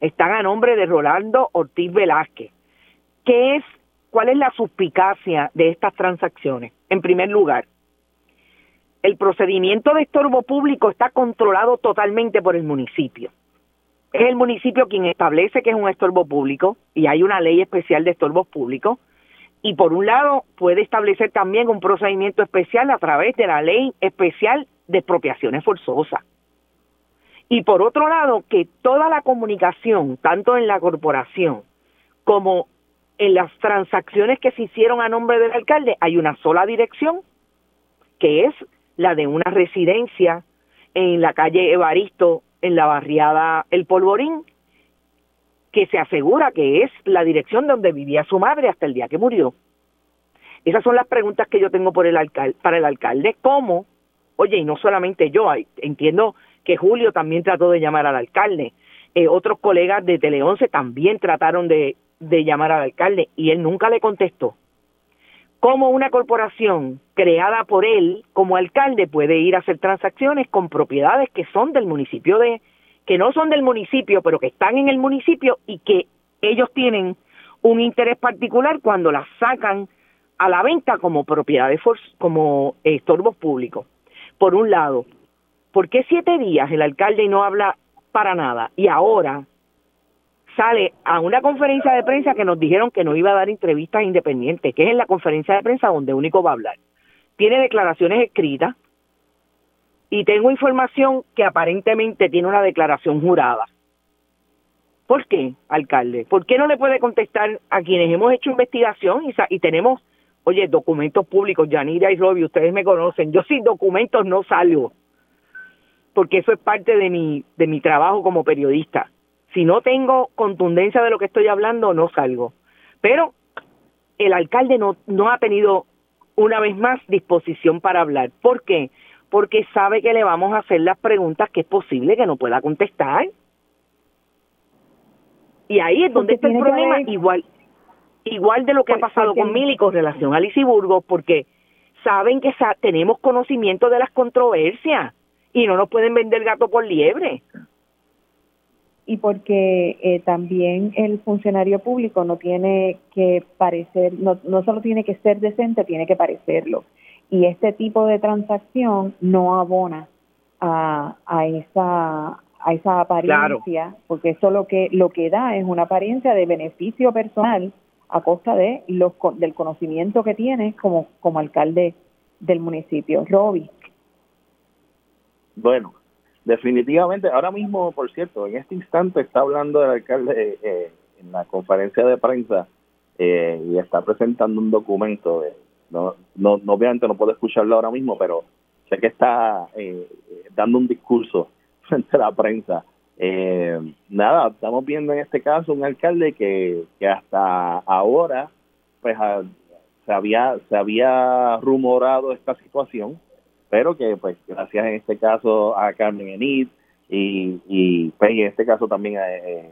están a nombre de Rolando Ortiz Velázquez. ¿Qué es, cuál es la suspicacia de estas transacciones? En primer lugar, el procedimiento de estorbo público está controlado totalmente por el municipio. Es el municipio quien establece que es un estorbo público y hay una ley especial de estorbos públicos. Y por un lado puede establecer también un procedimiento especial a través de la ley especial de expropiaciones forzosas. Y por otro lado, que toda la comunicación, tanto en la corporación como en las transacciones que se hicieron a nombre del alcalde, hay una sola dirección, que es la de una residencia en la calle Evaristo, en la barriada El Polvorín, que se asegura que es la dirección donde vivía su madre hasta el día que murió. Esas son las preguntas que yo tengo por el alcalde, para el alcalde. ¿Cómo? Oye, y no solamente yo, entiendo que Julio también trató de llamar al alcalde. Eh, otros colegas de Tele 11 también trataron de, de llamar al alcalde y él nunca le contestó. ¿Cómo una corporación creada por él como alcalde puede ir a hacer transacciones con propiedades que son del municipio de, que no son del municipio, pero que están en el municipio y que ellos tienen un interés particular cuando las sacan a la venta como propiedades, como estorbos públicos? Por un lado, ¿por qué siete días el alcalde no habla para nada? Y ahora sale a una conferencia de prensa que nos dijeron que no iba a dar entrevistas independientes, que es en la conferencia de prensa donde único va a hablar. Tiene declaraciones escritas y tengo información que aparentemente tiene una declaración jurada. ¿Por qué, alcalde? ¿Por qué no le puede contestar a quienes hemos hecho investigación y, y tenemos, oye, documentos públicos, Yanira y Robbie, ustedes me conocen, yo sin documentos no salgo porque eso es parte de mi, de mi trabajo como periodista. Si no tengo contundencia de lo que estoy hablando, no salgo. Pero el alcalde no, no ha tenido una vez más disposición para hablar. ¿Por qué? Porque sabe que le vamos a hacer las preguntas que es posible que no pueda contestar. Y ahí es donde está el problema, igual, igual de lo que ha pasado con Mili con relación a Lisiburgo, porque saben que tenemos conocimiento de las controversias y no nos pueden vender gato por liebre. Y porque eh, también el funcionario público no tiene que parecer, no, no solo tiene que ser decente, tiene que parecerlo. Y este tipo de transacción no abona a, a esa a esa apariencia, porque eso lo que lo que da es una apariencia de beneficio personal a costa de los del conocimiento que tiene como como alcalde del municipio. Roby. Bueno, definitivamente, ahora mismo, por cierto, en este instante está hablando el alcalde eh, en la conferencia de prensa eh, y está presentando un documento. no, no, no, obviamente no puedo escucharlo ahora mismo, pero sé que está eh, dando un discurso frente a la prensa. nada, estamos viendo en este caso un alcalde que, que hasta ahora pues se había se había rumorado esta situación pero que pues gracias en este caso a Carmen Enid y, y pues, en este caso también a, eh,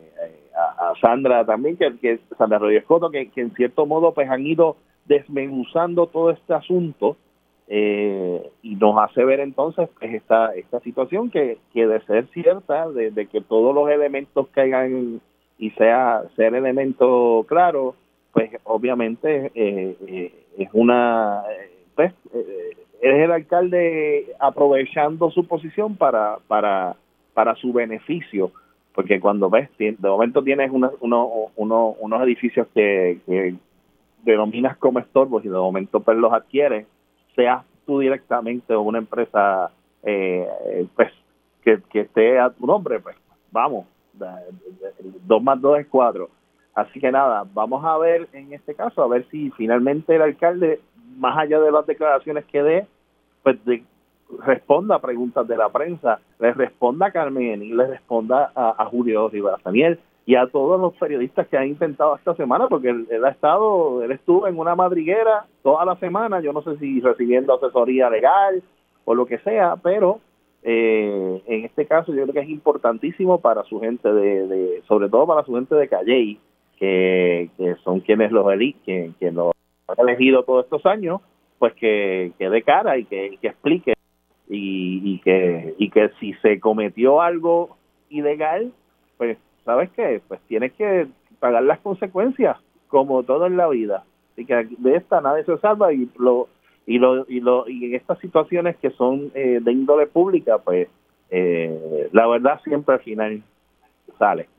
a, Sandra también, que, que Sandra Rodríguez Coto, que, que, en cierto modo pues han ido desmenuzando todo este asunto eh, y nos hace ver entonces pues, esta, esta situación que, que de ser cierta, de, que todos los elementos caigan y sea ser elemento claro, pues obviamente eh, es una pues es el alcalde aprovechando su posición para, para, para su beneficio, porque cuando ves, de momento tienes uno, unos edificios que, denominas como estorbos y de momento pues los adquieres, seas tú directamente o una empresa eh, pues que, que esté a tu nombre, pues vamos, dos más dos es cuatro. Así que nada, vamos a ver en este caso, a ver si finalmente el alcalde, más allá de las declaraciones que dé, pues responda a preguntas de la prensa, le responda a Carmen y le responda a, Julio Rivera Daniel y a todos los periodistas que han intentado esta semana, porque él, ha estado, él estuvo en una madriguera toda la semana, yo no sé si recibiendo asesoría legal o lo que sea, pero eh, en este caso yo creo que es importantísimo para su gente de, de sobre todo para su gente de Calley, que, que son quienes los eligen, quien, los han elegido todos estos años, pues que, que dé cara y que, que explique y, y que y que si se cometió algo ilegal, pues sabes qué, pues tienes que pagar las consecuencias como todo en la vida. Así que de esta nadie se salva y lo y lo y lo y en estas situaciones que son eh, de índole pública, pues eh, la verdad siempre al final sale.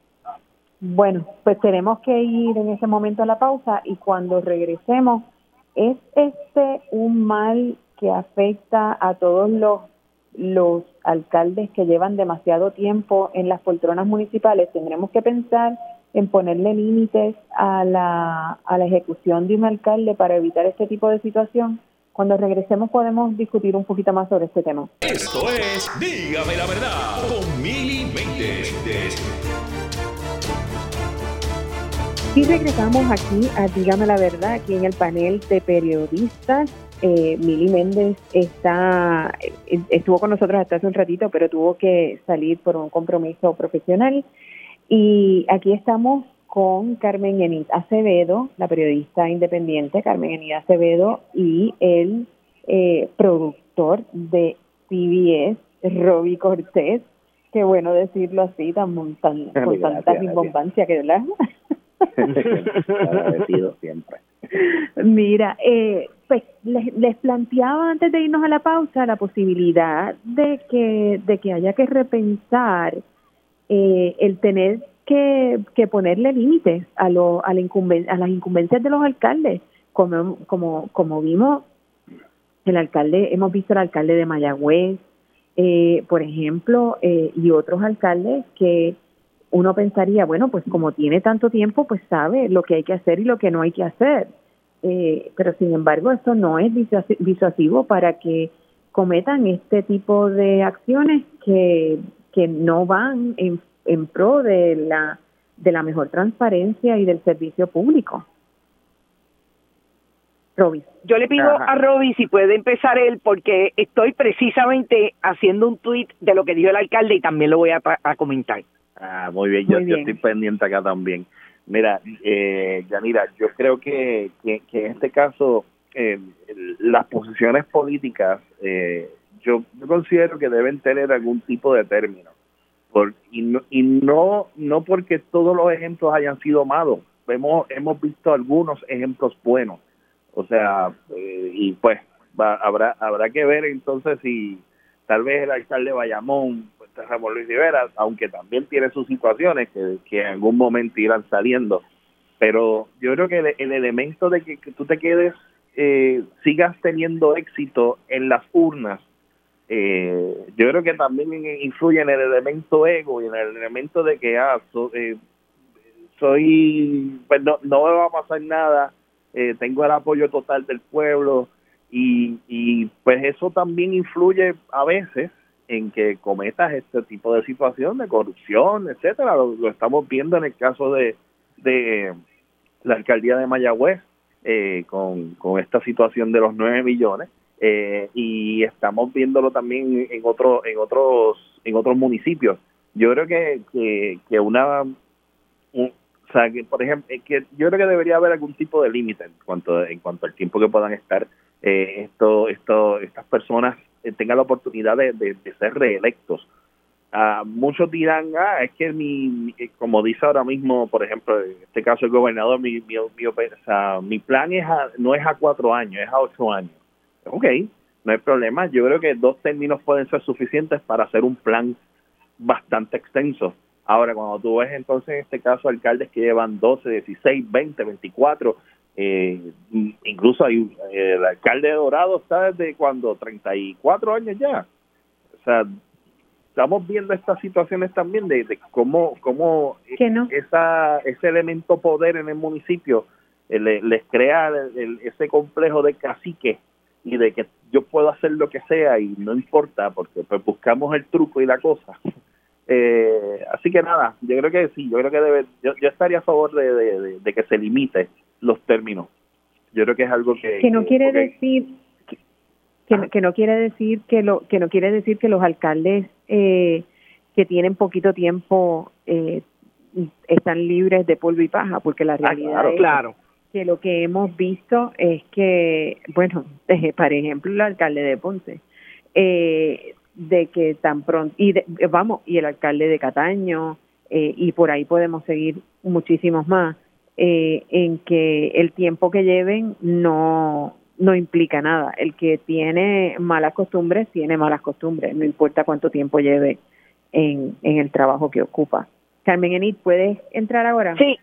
Bueno, pues tenemos que ir en ese momento a la pausa y cuando regresemos, ¿es este un mal que afecta a todos los, los alcaldes que llevan demasiado tiempo en las poltronas municipales? Tendremos que pensar en ponerle límites a la, a la ejecución de un alcalde para evitar este tipo de situación. Cuando regresemos podemos discutir un poquito más sobre este tema. Esto es Dígame la verdad con Y regresamos aquí a Dígame la verdad, aquí en el panel de periodistas. Eh, Mili Méndez está, estuvo con nosotros hasta hace un ratito, pero tuvo que salir por un compromiso profesional. Y aquí estamos con Carmen Enid Acevedo, la periodista independiente Carmen Enid Acevedo, y el eh, productor de CBS, Roby Cortés. Qué bueno decirlo así, tan, tan con tanta rimbombancia que ¿verdad? siempre. Mira, eh, pues les, les, planteaba antes de irnos a la pausa la posibilidad de que, de que haya que repensar eh, el tener que, que ponerle límites a, lo, a, la a las incumbencias de los alcaldes. Como, como, como vimos, el alcalde, hemos visto el alcalde de Mayagüez, eh, por ejemplo, eh, y otros alcaldes que uno pensaría, bueno, pues como tiene tanto tiempo, pues sabe lo que hay que hacer y lo que no hay que hacer. Eh, pero sin embargo, eso no es disuasivo para que cometan este tipo de acciones que, que no van en, en pro de la, de la mejor transparencia y del servicio público. Roby. Yo le pido a Roby si puede empezar él, porque estoy precisamente haciendo un tuit de lo que dijo el alcalde y también lo voy a, a comentar. Ah, muy bien, yo, estoy pendiente acá también. Mira, eh, Yanira, yo creo que, que, en este caso eh, las posiciones políticas, eh, yo, considero que deben tener algún tipo de término. Por, y no, y no, no porque todos los ejemplos hayan sido malos, hemos, hemos visto algunos ejemplos buenos. O sea, eh, y pues habrá, habrá que ver entonces si tal vez el alcalde Bayamón Ramón Luis Rivera, aunque también tiene sus situaciones que, que en algún momento irán saliendo. Pero yo creo que el, elemento de que, tú te quedes, eh, sigas teniendo éxito en las urnas, eh, yo creo que también influye en el elemento ego y en el elemento de que, ah, eh, soy, pues no, no me va a pasar nada, tengo el apoyo total del pueblo y, y pues eso también influye a veces en que cometas este tipo de situación de corrupción, etcétera. Lo, estamos viendo en el caso de, de la alcaldía de Mayagüez eh, con, con esta situación de los 9 millones eh, y estamos viéndolo también en otro, en otros en otros municipios. Yo creo que, que, una o sea, que por ejemplo, que yo creo que debería haber algún tipo de límite en cuanto en cuanto al tiempo que puedan estar eh, esto, esto, estas personas eh, tengan la oportunidad de, ser reelectos. Uh, muchos dirán, ah, es que mi, eh, como dice ahora mismo, por ejemplo, en este caso el gobernador, mi, mi, mi, plan es no es a cuatro años, es a ocho años. Ok, no hay problema. Yo creo que dos términos pueden ser suficientes para hacer un plan bastante extenso. Ahora, cuando tú ves entonces en este caso alcaldes que llevan 12, 16, 20, 24, eh, incluso hay el alcalde de Dorado está desde cuando 34 años ya. O sea, estamos viendo estas situaciones también de, de cómo, cómo esa, ese elemento poder en el municipio eh, les crea ese complejo de cacique y de que yo puedo hacer lo que sea y no importa porque pues buscamos el truco y la cosa. Eh, así que nada, yo creo que sí, yo creo que debe, yo, yo estaría a favor de, de que se limite los términos. Yo creo que es algo que que no quiere decir que, que, no quiere decir que lo que no quiere decir que los alcaldes eh, que tienen poquito tiempo eh, están libres de polvo y paja, porque la ah, realidad es claro. que lo que hemos visto es que, bueno, por ejemplo, el alcalde de Ponce, eh, de que tan pronto, y vamos, y el alcalde de Cataño, eh, y por ahí podemos seguir muchísimos más, eh, en que el tiempo que lleven no, no implica nada. El que tiene malas costumbres, tiene malas costumbres, no importa cuánto tiempo lleve en, en el trabajo que ocupa. Carmen Enid, ¿puedes entrar ahora? Sí,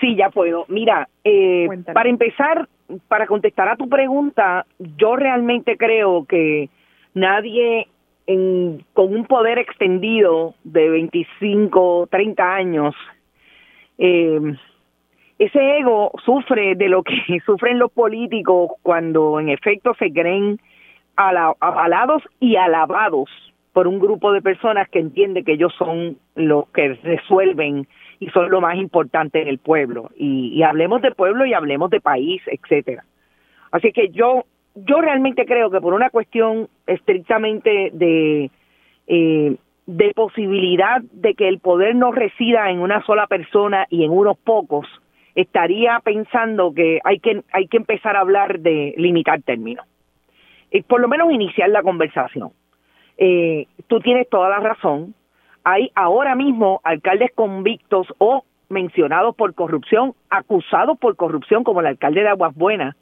sí, ya puedo. Mira, eh, para empezar, para contestar a tu pregunta, yo realmente creo que nadie en, con un poder extendido de 25, 30 años, eh, ese ego sufre de lo que sufren los políticos cuando en efecto se creen avalados y alabados por un grupo de personas que entiende que ellos son los que resuelven y son lo más importante en el pueblo. Y, hablemos de pueblo y hablemos de país, etcétera. Así que yo, yo realmente creo que por una cuestión estrictamente de, eh, de posibilidad de que el poder no resida en una sola persona y en unos pocos, estaría pensando que hay que, hay que empezar a hablar de limitar términos. Y por lo menos iniciar la conversación eh, tú tienes toda la razón. Hay ahora mismo alcaldes convictos o mencionados por corrupción, acusados por corrupción, como el alcalde de Aguas Buenas,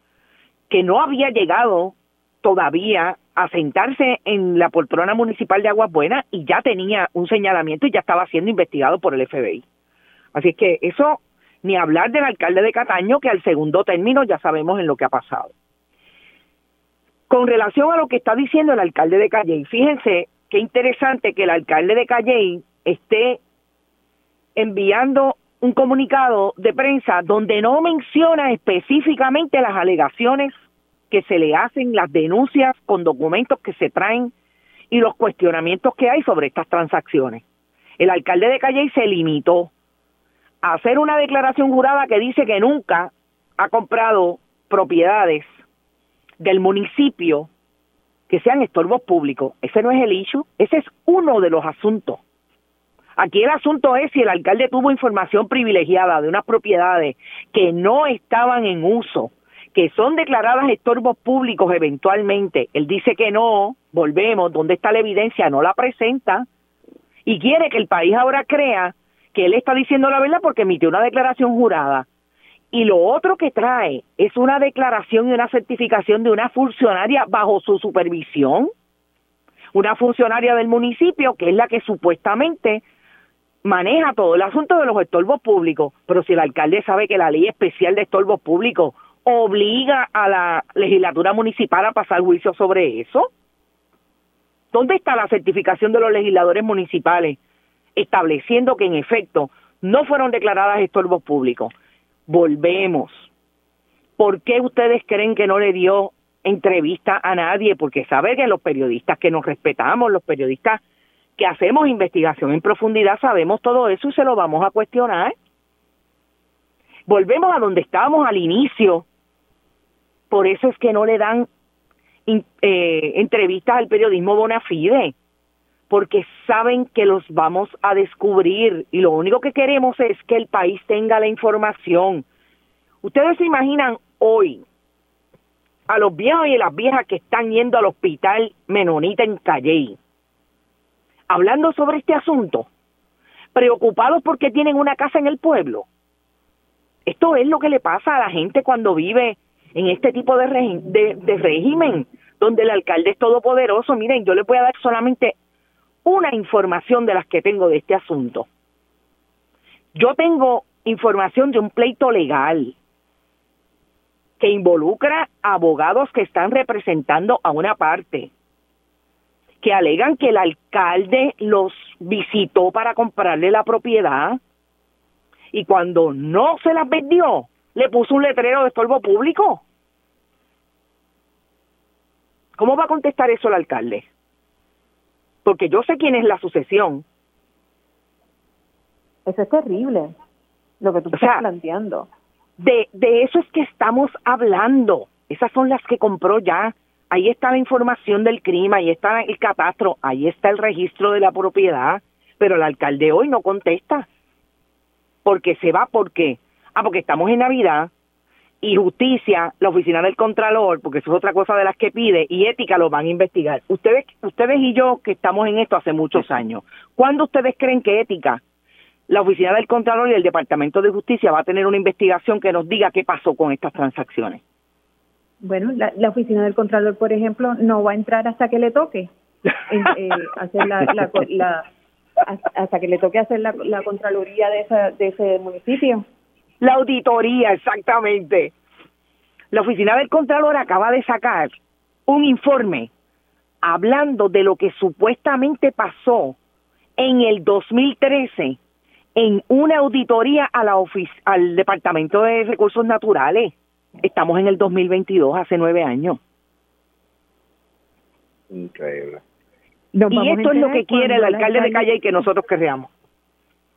que no había llegado todavía a sentarse en la poltrona municipal de Aguas Buenas y ya tenía un señalamiento y ya estaba siendo investigado por el FBI. Así es que eso, ni hablar del alcalde de Cataño, que al segundo término ya sabemos en lo que ha pasado. Con relación a lo que está diciendo el alcalde de Calley, fíjense qué interesante que el alcalde de Calley esté enviando un comunicado de prensa donde no menciona específicamente las alegaciones que se le hacen, las denuncias con documentos que se traen y los cuestionamientos que hay sobre estas transacciones. El alcalde de Calley se limitó hacer una declaración jurada que dice que nunca ha comprado propiedades del municipio que sean estorbos públicos. Ese no es el issue, ese es uno de los asuntos. Aquí el asunto es si el alcalde tuvo información privilegiada de unas propiedades que no estaban en uso, que son declaradas estorbos públicos eventualmente. Él dice que no, volvemos, ¿dónde está la evidencia? No la presenta y quiere que el país ahora crea que él está diciendo la verdad porque emitió una declaración jurada. Y lo otro que trae es una declaración y una certificación de una funcionaria bajo su supervisión, una funcionaria del municipio que es la que supuestamente maneja todo el asunto de los estorbos públicos. Pero si el alcalde sabe que la ley especial de estorbos públicos obliga a la legislatura municipal a pasar juicio sobre eso, ¿dónde está la certificación de los legisladores municipales estableciendo que en efecto no fueron declaradas estorbos públicos? volvemos. ¿Por qué ustedes creen que no le dio entrevista a nadie? Porque saben que los periodistas que nos respetamos, los periodistas que hacemos investigación en profundidad, sabemos todo eso y se lo vamos a cuestionar. Volvemos a donde estábamos al inicio. Por eso es que no le dan eh, entrevistas al periodismo bona fide porque saben que los vamos a descubrir y lo único que queremos es que el país tenga la información. Ustedes se imaginan hoy a los viejos y las viejas que están yendo al hospital Menonita en Calley, hablando sobre este asunto, preocupados porque tienen una casa en el pueblo. Esto es lo que le pasa a la gente cuando vive en este tipo de, de régimen, donde el alcalde es todopoderoso. Miren, yo le voy a dar solamente una información de las que tengo de este asunto. Yo tengo información de un pleito legal que involucra abogados que están representando a una parte, que alegan que el alcalde los visitó para comprarle la propiedad y cuando no se las vendió, le puso un letrero de estorbo público. ¿Cómo va a contestar eso el alcalde? Porque yo sé quién es la sucesión. Eso es terrible, lo que tú estás planteando. De, de eso es que estamos hablando. Esas son las que compró ya. Ahí está la información del crimen, ahí está el catastro, ahí está el registro de la propiedad. pero el alcalde hoy no contesta. Porque se va, ¿por qué? Ah, porque estamos en Navidad y justicia, la oficina del Contralor, porque eso es otra cosa de las que pide, y ética lo van a investigar. Ustedes, ustedes y yo que estamos en esto hace muchos años, ¿cuándo ustedes creen que ética, la oficina del Contralor y el Departamento de Justicia va a tener una investigación que nos diga qué pasó con estas transacciones? Bueno, la, la oficina del Contralor, por ejemplo, no va a entrar hasta que le toque eh, hacer la, la, hasta que le toque hacer la, la contraloría de, esa, de ese municipio. La auditoría, exactamente. La oficina del Contralor acaba de sacar un informe hablando de lo que supuestamente pasó en el 2013 en una auditoría a la al Departamento de Recursos Naturales. Estamos en el 2022, hace nueve años. Increíble. y esto es lo que quiere el alcalde de Calle y que nosotros querríamos.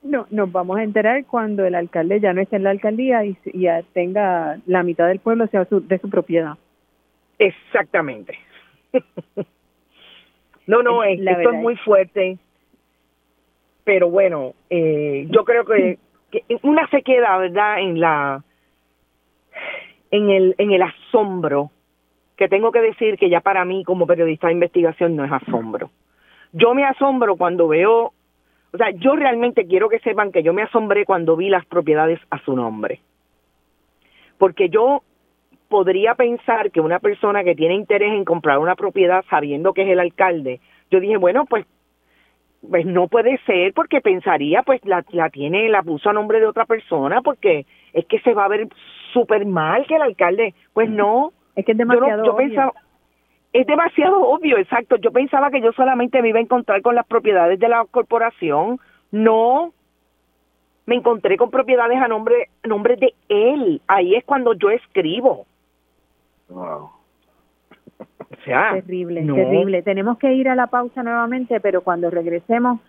No, nos vamos a enterar cuando el alcalde ya no esté en la alcaldía y, ya tenga la mitad del pueblo sea de su propiedad. Exactamente. no, no, es, esto es muy fuerte. Pero bueno, eh, yo creo que, que una se queda, ¿verdad? En la en el en el asombro que tengo que decir que ya para mí como periodista de investigación no es asombro. Yo me asombro cuando veo o sea, yo realmente quiero que sepan que yo me asombré cuando vi las propiedades a su nombre. Porque yo podría pensar que una persona que tiene interés en comprar una propiedad sabiendo que es el alcalde, yo dije, bueno, pues pues no puede ser porque pensaría pues la, la tiene, la puso a nombre de otra persona porque es que se va a ver súper mal que el alcalde, pues no. Es que es demasiado yo, Pensaba, es demasiado obvio, exacto. Yo pensaba que yo solamente me iba a encontrar con las propiedades de la corporación. No, me encontré con propiedades a nombre, a nombre de él. Ahí es cuando yo escribo. Wow. O sea, terrible, terrible. Tenemos que ir a la pausa nuevamente, pero cuando regresemos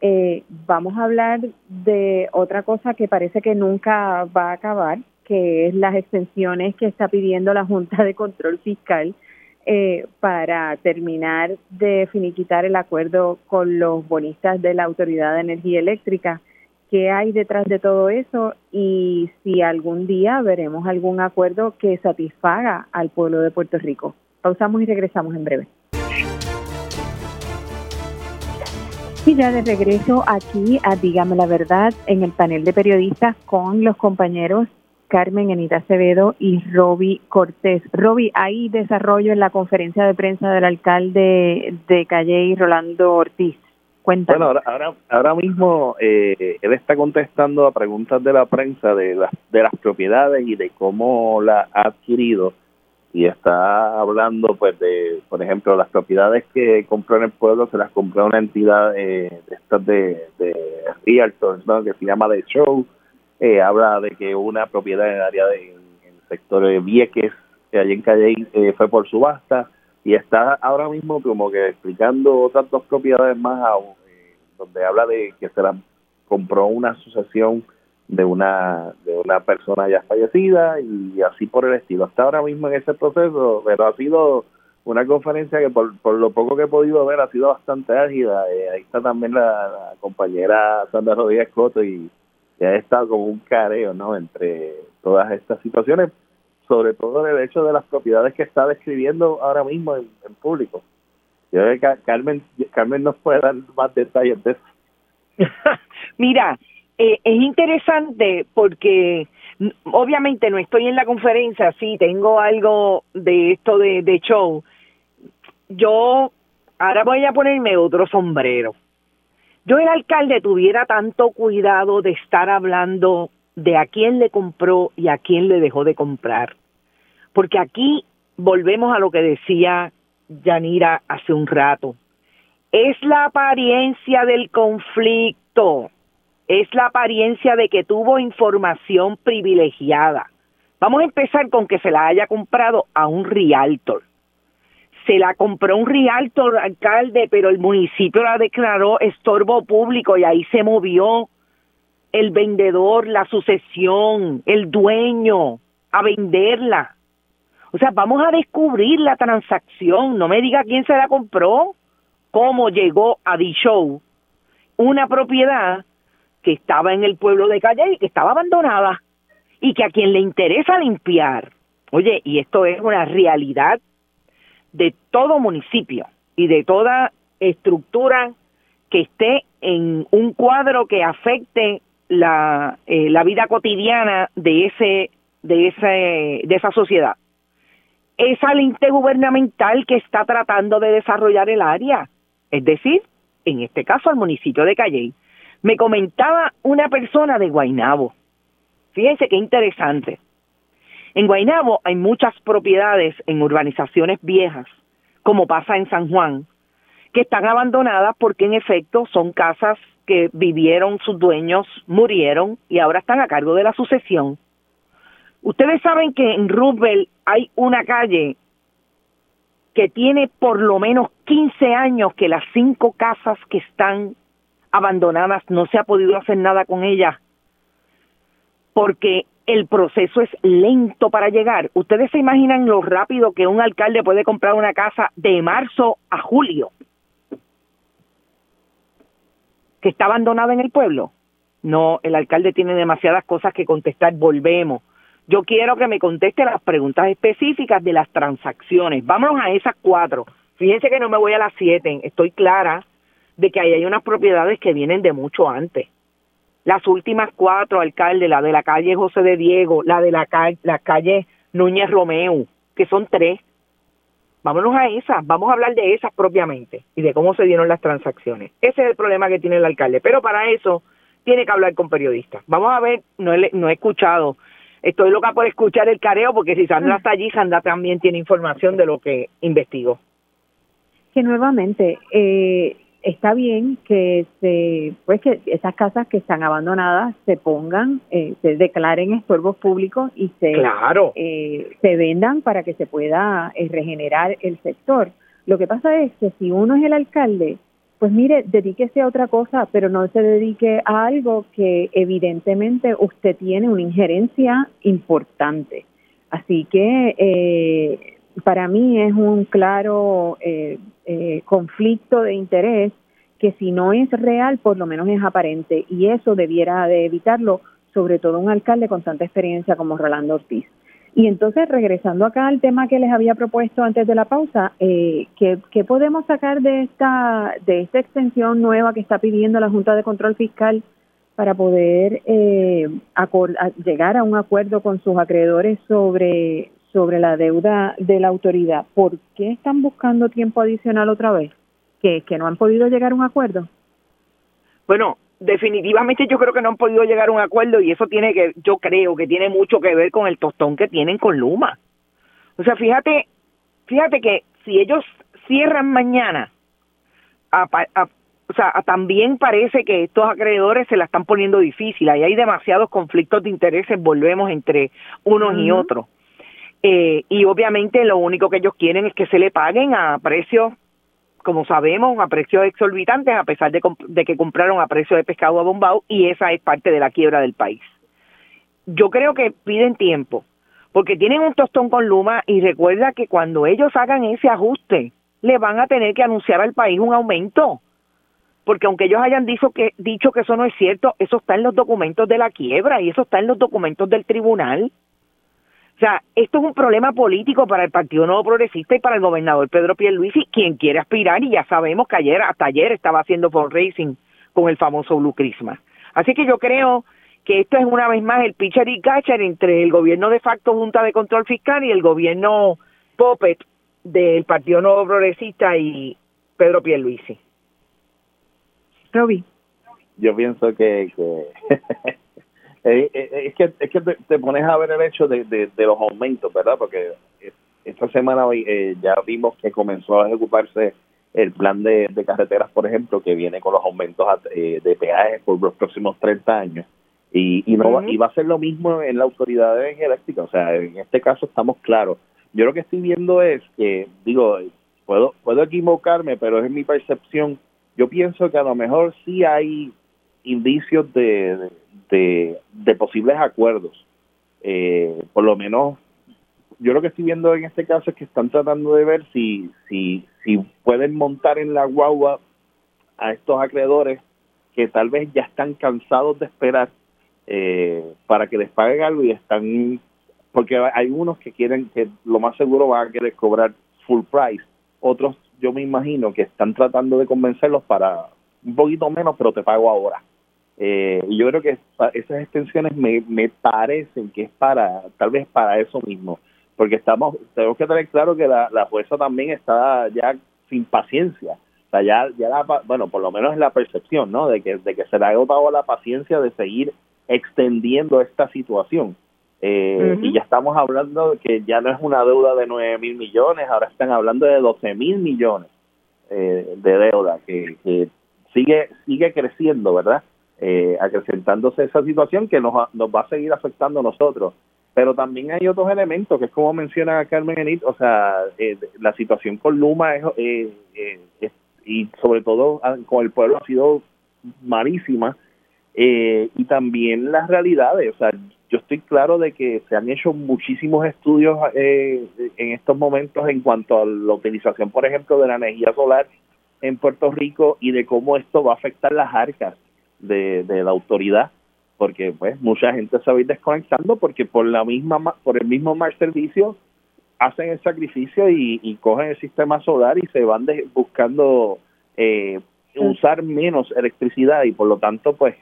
eh, vamos a hablar de otra cosa que parece que nunca va a acabar, que es las extensiones que está pidiendo la Junta de Control Fiscal eh, para terminar de finiquitar el acuerdo con los bonistas de la Autoridad de Energía Eléctrica. ¿Qué hay detrás de todo eso? Y si algún día veremos algún acuerdo que satisfaga al pueblo de Puerto Rico. Pausamos y regresamos en breve. Y ya de regreso aquí a Dígame la Verdad en el panel de periodistas con los compañeros Carmen Enita Acevedo y Roby Cortés. Roby, ¿hay desarrollo en la conferencia de prensa del alcalde de Calle Rolando Ortiz? Cuéntanos. Bueno, ahora, mismo eh, él está contestando a preguntas de la prensa de las, de las propiedades y de cómo la ha adquirido y está hablando pues de por ejemplo las propiedades que compró en el pueblo se las compró una entidad eh, de estas de, de realtors ¿no? que se llama The Show eh, habla de que una propiedad en el área de, sector Vieques, que allí en Calle eh, fue por subasta, y está ahora mismo como que explicando otras dos propiedades más eh, donde habla de que se la compró una asociación de una de una persona ya fallecida y así por el estilo. Está ahora mismo en ese proceso, pero ha sido una conferencia que por, por lo poco que he podido ver ha sido bastante ágida. ahí está también la, compañera Sandra Rodríguez Coto y ha estado como un careo ¿no? entre todas estas situaciones, sobre todo el hecho de las propiedades que está describiendo ahora mismo en, público. Yo creo que Carmen, Carmen nos puede dar más detalles de eso. Mira, eh, es interesante porque obviamente no estoy en la conferencia, sí, tengo algo de esto de show. Yo ahora voy a ponerme otro sombrero yo el alcalde tuviera tanto cuidado de estar hablando de a quién le compró y a quién le dejó de comprar. Porque aquí volvemos a lo que decía Yanira hace un rato. Es la apariencia del conflicto, es la apariencia de que tuvo información privilegiada. Vamos a empezar con que se la haya comprado a un realtor se la compró un realtor alcalde, pero el municipio la declaró estorbo público y ahí se movió el vendedor, la sucesión, el dueño a venderla. O sea, vamos a descubrir la transacción. No me diga quién se la compró, cómo llegó a D-Show una propiedad que estaba en el pueblo de Calle y que estaba abandonada y que a quien le interesa limpiar, oye, y esto es una realidad de todo municipio y de toda estructura que esté en un cuadro que afecte la, eh, la vida cotidiana de ese de ese de esa sociedad. Es al ente gubernamental que está tratando de desarrollar el área es decir en este caso al municipio de Calley. Me comentaba una persona de Guainabo fíjense qué interesante en Guainabo hay muchas propiedades en urbanizaciones viejas como pasa en San Juan que están abandonadas porque en efecto son casas que vivieron sus dueños, murieron y ahora están a cargo de la sucesión. Ustedes saben que en Roosevelt hay una calle que tiene por lo menos 15 años que las cinco casas que están abandonadas no se ha podido hacer nada con ellas porque el proceso es lento para llegar. Ustedes se imaginan lo rápido que un alcalde puede comprar una casa de marzo a julio que está abandonada en el pueblo. No, el alcalde tiene demasiadas cosas que contestar. Volvemos. Yo quiero que me conteste las preguntas específicas de las transacciones. Vámonos a esas cuatro. Fíjense que no me voy a las siete. Estoy clara de que ahí hay unas propiedades que vienen de mucho antes. Las últimas cuatro, alcalde, la de la calle José de Diego, la de la, calle, la calle Núñez Romeo, que son tres, Vámonos a esas, vamos a hablar de esas propiamente y de cómo se dieron las transacciones. Ese es el problema que tiene el alcalde, pero para eso tiene que hablar con periodistas. Vamos a ver, no he, no he escuchado, estoy loca por escuchar el careo porque si Sandra está allí, Sandra también tiene información de lo que investigó. Que nuevamente, eh, está bien que se pues que esas casas que están abandonadas se pongan eh, se declaren estorbos públicos y se eh, se vendan para que se pueda eh, regenerar el sector. Lo que pasa es que si uno es el alcalde pues mire dedíquese a otra cosa pero no se dedique a algo que evidentemente usted tiene una injerencia importante. Así que para mí es un claro eh, eh, conflicto de interés que si no es real, por lo menos es aparente y eso debiera de evitarlo, sobre todo un alcalde con tanta experiencia como Rolando Ortiz. Y entonces, regresando acá al tema que les había propuesto antes de la pausa, eh, ¿qué, podemos sacar de esta, de esta extensión nueva que está pidiendo la Junta de Control Fiscal para poder eh, llegar a un acuerdo con sus acreedores sobre, sobre la deuda de la autoridad. ¿Por qué están buscando tiempo adicional otra vez? ¿Que, que no han podido llegar a un acuerdo? Bueno, definitivamente yo creo que no han podido llegar a un acuerdo y eso tiene que, yo creo que tiene mucho que ver con el tostón que tienen con Luma. O sea, fíjate, fíjate que si ellos cierran mañana, o sea, también parece que estos acreedores se la están poniendo difícil. Ahí hay demasiados conflictos de intereses, volvemos entre unos y otros. Eh, y obviamente lo único que ellos quieren es que se le paguen a precios, como sabemos, a precios exorbitantes, a pesar de, que compraron a precio de pescado abombado, y esa es parte de la quiebra del país. Yo creo que piden tiempo, porque tienen un tostón con Luma y recuerda que cuando ellos hagan ese ajuste, le van a tener que anunciar al país un aumento. Porque aunque ellos hayan dicho que, dicho que eso no es cierto, eso está en los documentos de la quiebra y eso está en los documentos del tribunal. O sea, esto es un problema político para el Partido Nuevo Progresista y para el gobernador Pedro Pierluisi, quien quiere aspirar, y ya sabemos que ayer, hasta ayer, estaba haciendo fundraising con el famoso Blue Christmas. Así que yo creo que esto es una vez más el pitcher y catcher entre el gobierno de facto Junta de Control Fiscal y el gobierno Puppet del Partido Nuevo Progresista y Pedro Pierluisi. Roby. Yo pienso que, que Eh, eh, es que, es que te, pones a ver el hecho de, de, los aumentos, ¿verdad? Porque esta semana eh, ya vimos que comenzó a ejecutarse el plan de, carreteras, por ejemplo, que viene con los aumentos de peajes por los próximos 30 años. Y, y, no va, y va a ser lo mismo en la autoridad de energía eléctrica. O sea, en este caso estamos claros. Yo lo que estoy viendo es que, digo, puedo, puedo equivocarme, pero es mi percepción. Yo pienso que a lo mejor sí hay indicios de, de, posibles acuerdos. Eh, por lo menos, yo lo que estoy viendo en este caso es que están tratando de ver si, si, si pueden montar en la guagua a estos acreedores que tal vez ya están cansados de esperar eh, para que les paguen algo y están porque hay unos que quieren que lo más seguro van a querer cobrar full price otros yo me imagino que están tratando de convencerlos para un poquito menos pero te pago ahora eh, y yo creo que esas extensiones me, me parecen que es para tal vez para eso mismo porque estamos tenemos que tener claro que la, la fuerza también está ya sin paciencia o sea, ya, ya la, bueno, por lo menos es la percepción, ¿no? De que, de que se le ha agotado la paciencia de seguir extendiendo esta situación. Eh, y ya estamos hablando de que ya no es una deuda de 9 mil millones, ahora están hablando de 12 mil millones eh, de deuda, que, sigue sigue creciendo, ¿verdad? Eh, acrecentándose esa situación que nos, nos va a seguir afectando a nosotros. Pero también hay otros elementos, que es como menciona Carmen Enit, o sea, eh, la situación con Luma es, es y sobre todo ah, con el pueblo ha sido malísima eh, y también las realidades, o sea, yo estoy claro de que se han hecho muchísimos estudios eh, en estos momentos en cuanto a la utilización, por ejemplo, de la energía solar en Puerto Rico y de cómo esto va a afectar las arcas de, de la autoridad, porque pues mucha gente se va a ir desconectando porque por la misma por el mismo mal servicio hacen el sacrificio y, cogen el sistema solar y se van buscando eh, usar menos electricidad y por lo tanto pues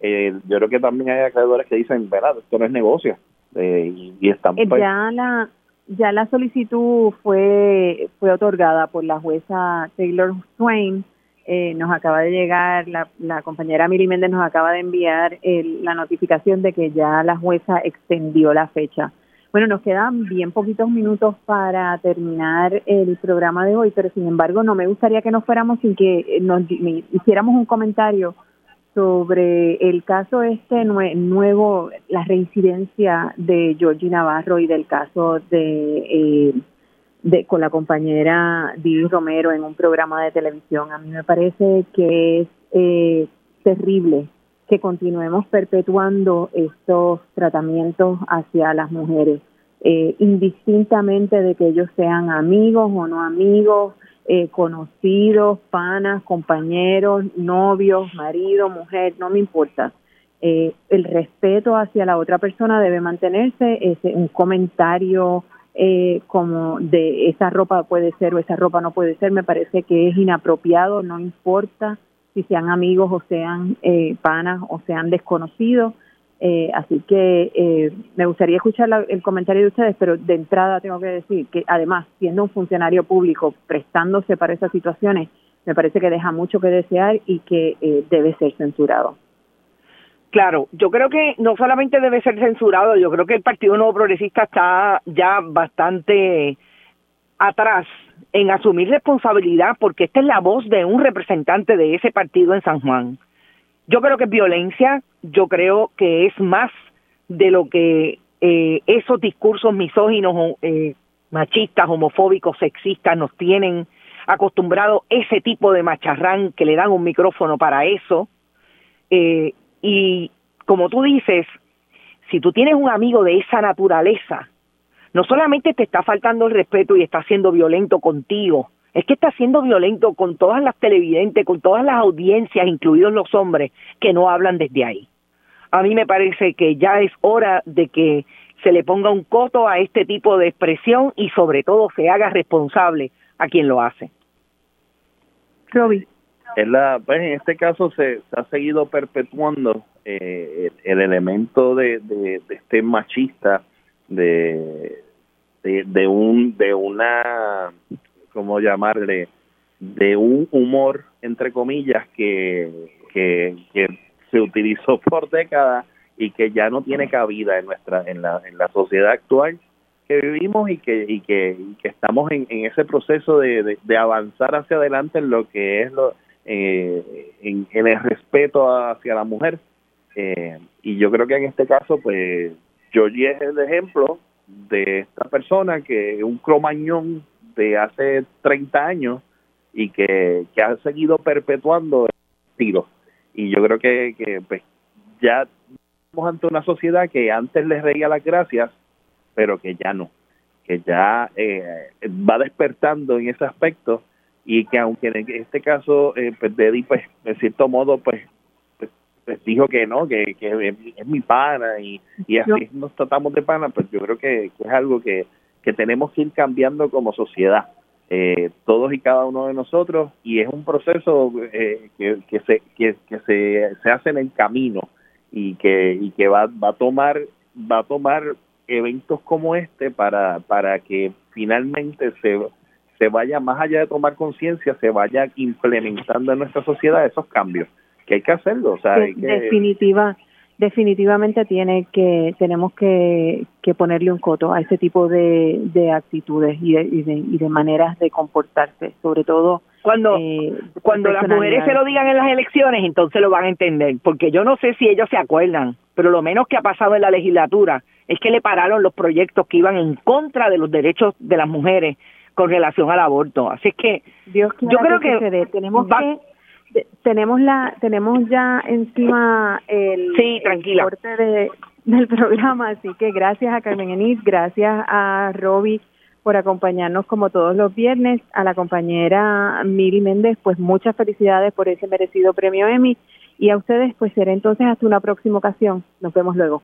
eh, yo creo que también hay acreedores que dicen verdad esto no es negocio eh, y, están pues, ya la ya la solicitud fue fue otorgada por la jueza Taylor Swain nos acaba de llegar, la, la compañera Miri Méndez nos acaba de enviar la notificación de que ya la jueza extendió la fecha. Bueno, nos quedan bien poquitos minutos para terminar el programa de hoy, pero sin embargo no me gustaría que nos fuéramos sin que nos hiciéramos un comentario sobre el caso este nuevo, la reincidencia de Georgie Navarro y del caso de, eh, de con la compañera Didi Romero en un programa de televisión. A mí me parece que es eh, terrible que continuemos perpetuando estos tratamientos hacia las mujeres, eh, indistintamente de que ellos sean amigos o no amigos, eh, conocidos, panas, compañeros, novios, marido, mujer, no me importa. Eh, el respeto hacia la otra persona debe mantenerse, ese, un comentario como de esa ropa puede ser o esa ropa no puede ser, me parece que es inapropiado, no importa si sean amigos o sean eh, panas o sean desconocidos. Eh, así que eh, me gustaría escuchar el comentario de ustedes, pero de entrada tengo que decir que además, siendo un funcionario público prestándose para esas situaciones, me parece que deja mucho que desear y que eh, debe ser censurado. Claro, yo creo que no solamente debe ser censurado, yo creo que el Partido Nuevo Progresista está ya bastante atrás en asumir responsabilidad porque esta es la voz de un representante de ese partido en San Juan. Yo creo que es violencia, yo creo que es más de lo que eh, esos discursos misóginos, eh, machistas, homofóbicos, sexistas nos tienen acostumbrado ese tipo de macharrán que le dan un micrófono para eso. Eh, y como tú dices, si tú tienes un amigo de esa naturaleza, no solamente te está faltando el respeto y está siendo violento contigo, es que está siendo violento con todas las televidentes, con todas las audiencias, incluidos los hombres, que no hablan desde ahí. A mí me parece que ya es hora de que se le ponga un coto a este tipo de expresión y sobre todo se haga responsable a quien lo hace. Roby. En, la, pues en este caso se, ha seguido perpetuando eh, el, elemento de, de este machista de, de, un de una cómo llamarle de un humor entre comillas que, que, se utilizó por décadas y que ya no tiene cabida en nuestra en la, en la sociedad actual que vivimos y que y que, que estamos en, en ese proceso de, de, avanzar hacia adelante en lo que es lo eh, en, el respeto hacia la mujer eh, y yo creo que en este caso pues Georgie es el ejemplo de esta persona que es un cromañón de hace 30 años y que, que ha seguido perpetuando el tiro. Y yo creo que, que pues, ya estamos ante una sociedad que antes les reía las gracias, pero que ya no, que ya eh, va despertando en ese aspecto y que aunque en este caso eh, pues, Dedi, pues, de cierto modo, pues dijo que no, que, que es, mi pana y, y así nos tratamos de pana, pues yo creo que, es algo que, que tenemos que ir cambiando como sociedad. Eh, todos y cada uno de nosotros y es un proceso eh, que, que, se, que, se, se hace en el camino y que, y que va, va a tomar va a tomar eventos como este para, para que finalmente se, se vaya más allá de tomar conciencia, se vaya implementando en nuestra sociedad esos cambios, que hay que hacerlo. O sea, Definitiva, definitivamente tiene que tenemos que, que ponerle un coto a ese tipo de, de actitudes y de, y de, maneras de comportarse, sobre todo cuando eh, cuando las mujeres se lo digan en las elecciones, entonces lo van a entender, porque yo no sé si ellos se acuerdan, pero lo menos que ha pasado en la legislatura es que le pararon los proyectos que iban en contra de los derechos de las mujeres con relación al aborto. Así que Dios yo creo que, tenemos que tenemos la tenemos ya encima el, sí, tranquila. de, del programa, así que gracias a Carmen Enís, gracias a Roby por acompañarnos como todos los viernes, a la compañera Miri Méndez, pues muchas felicidades por ese merecido premio Emmy y a ustedes pues será entonces hasta una próxima ocasión. Nos vemos luego.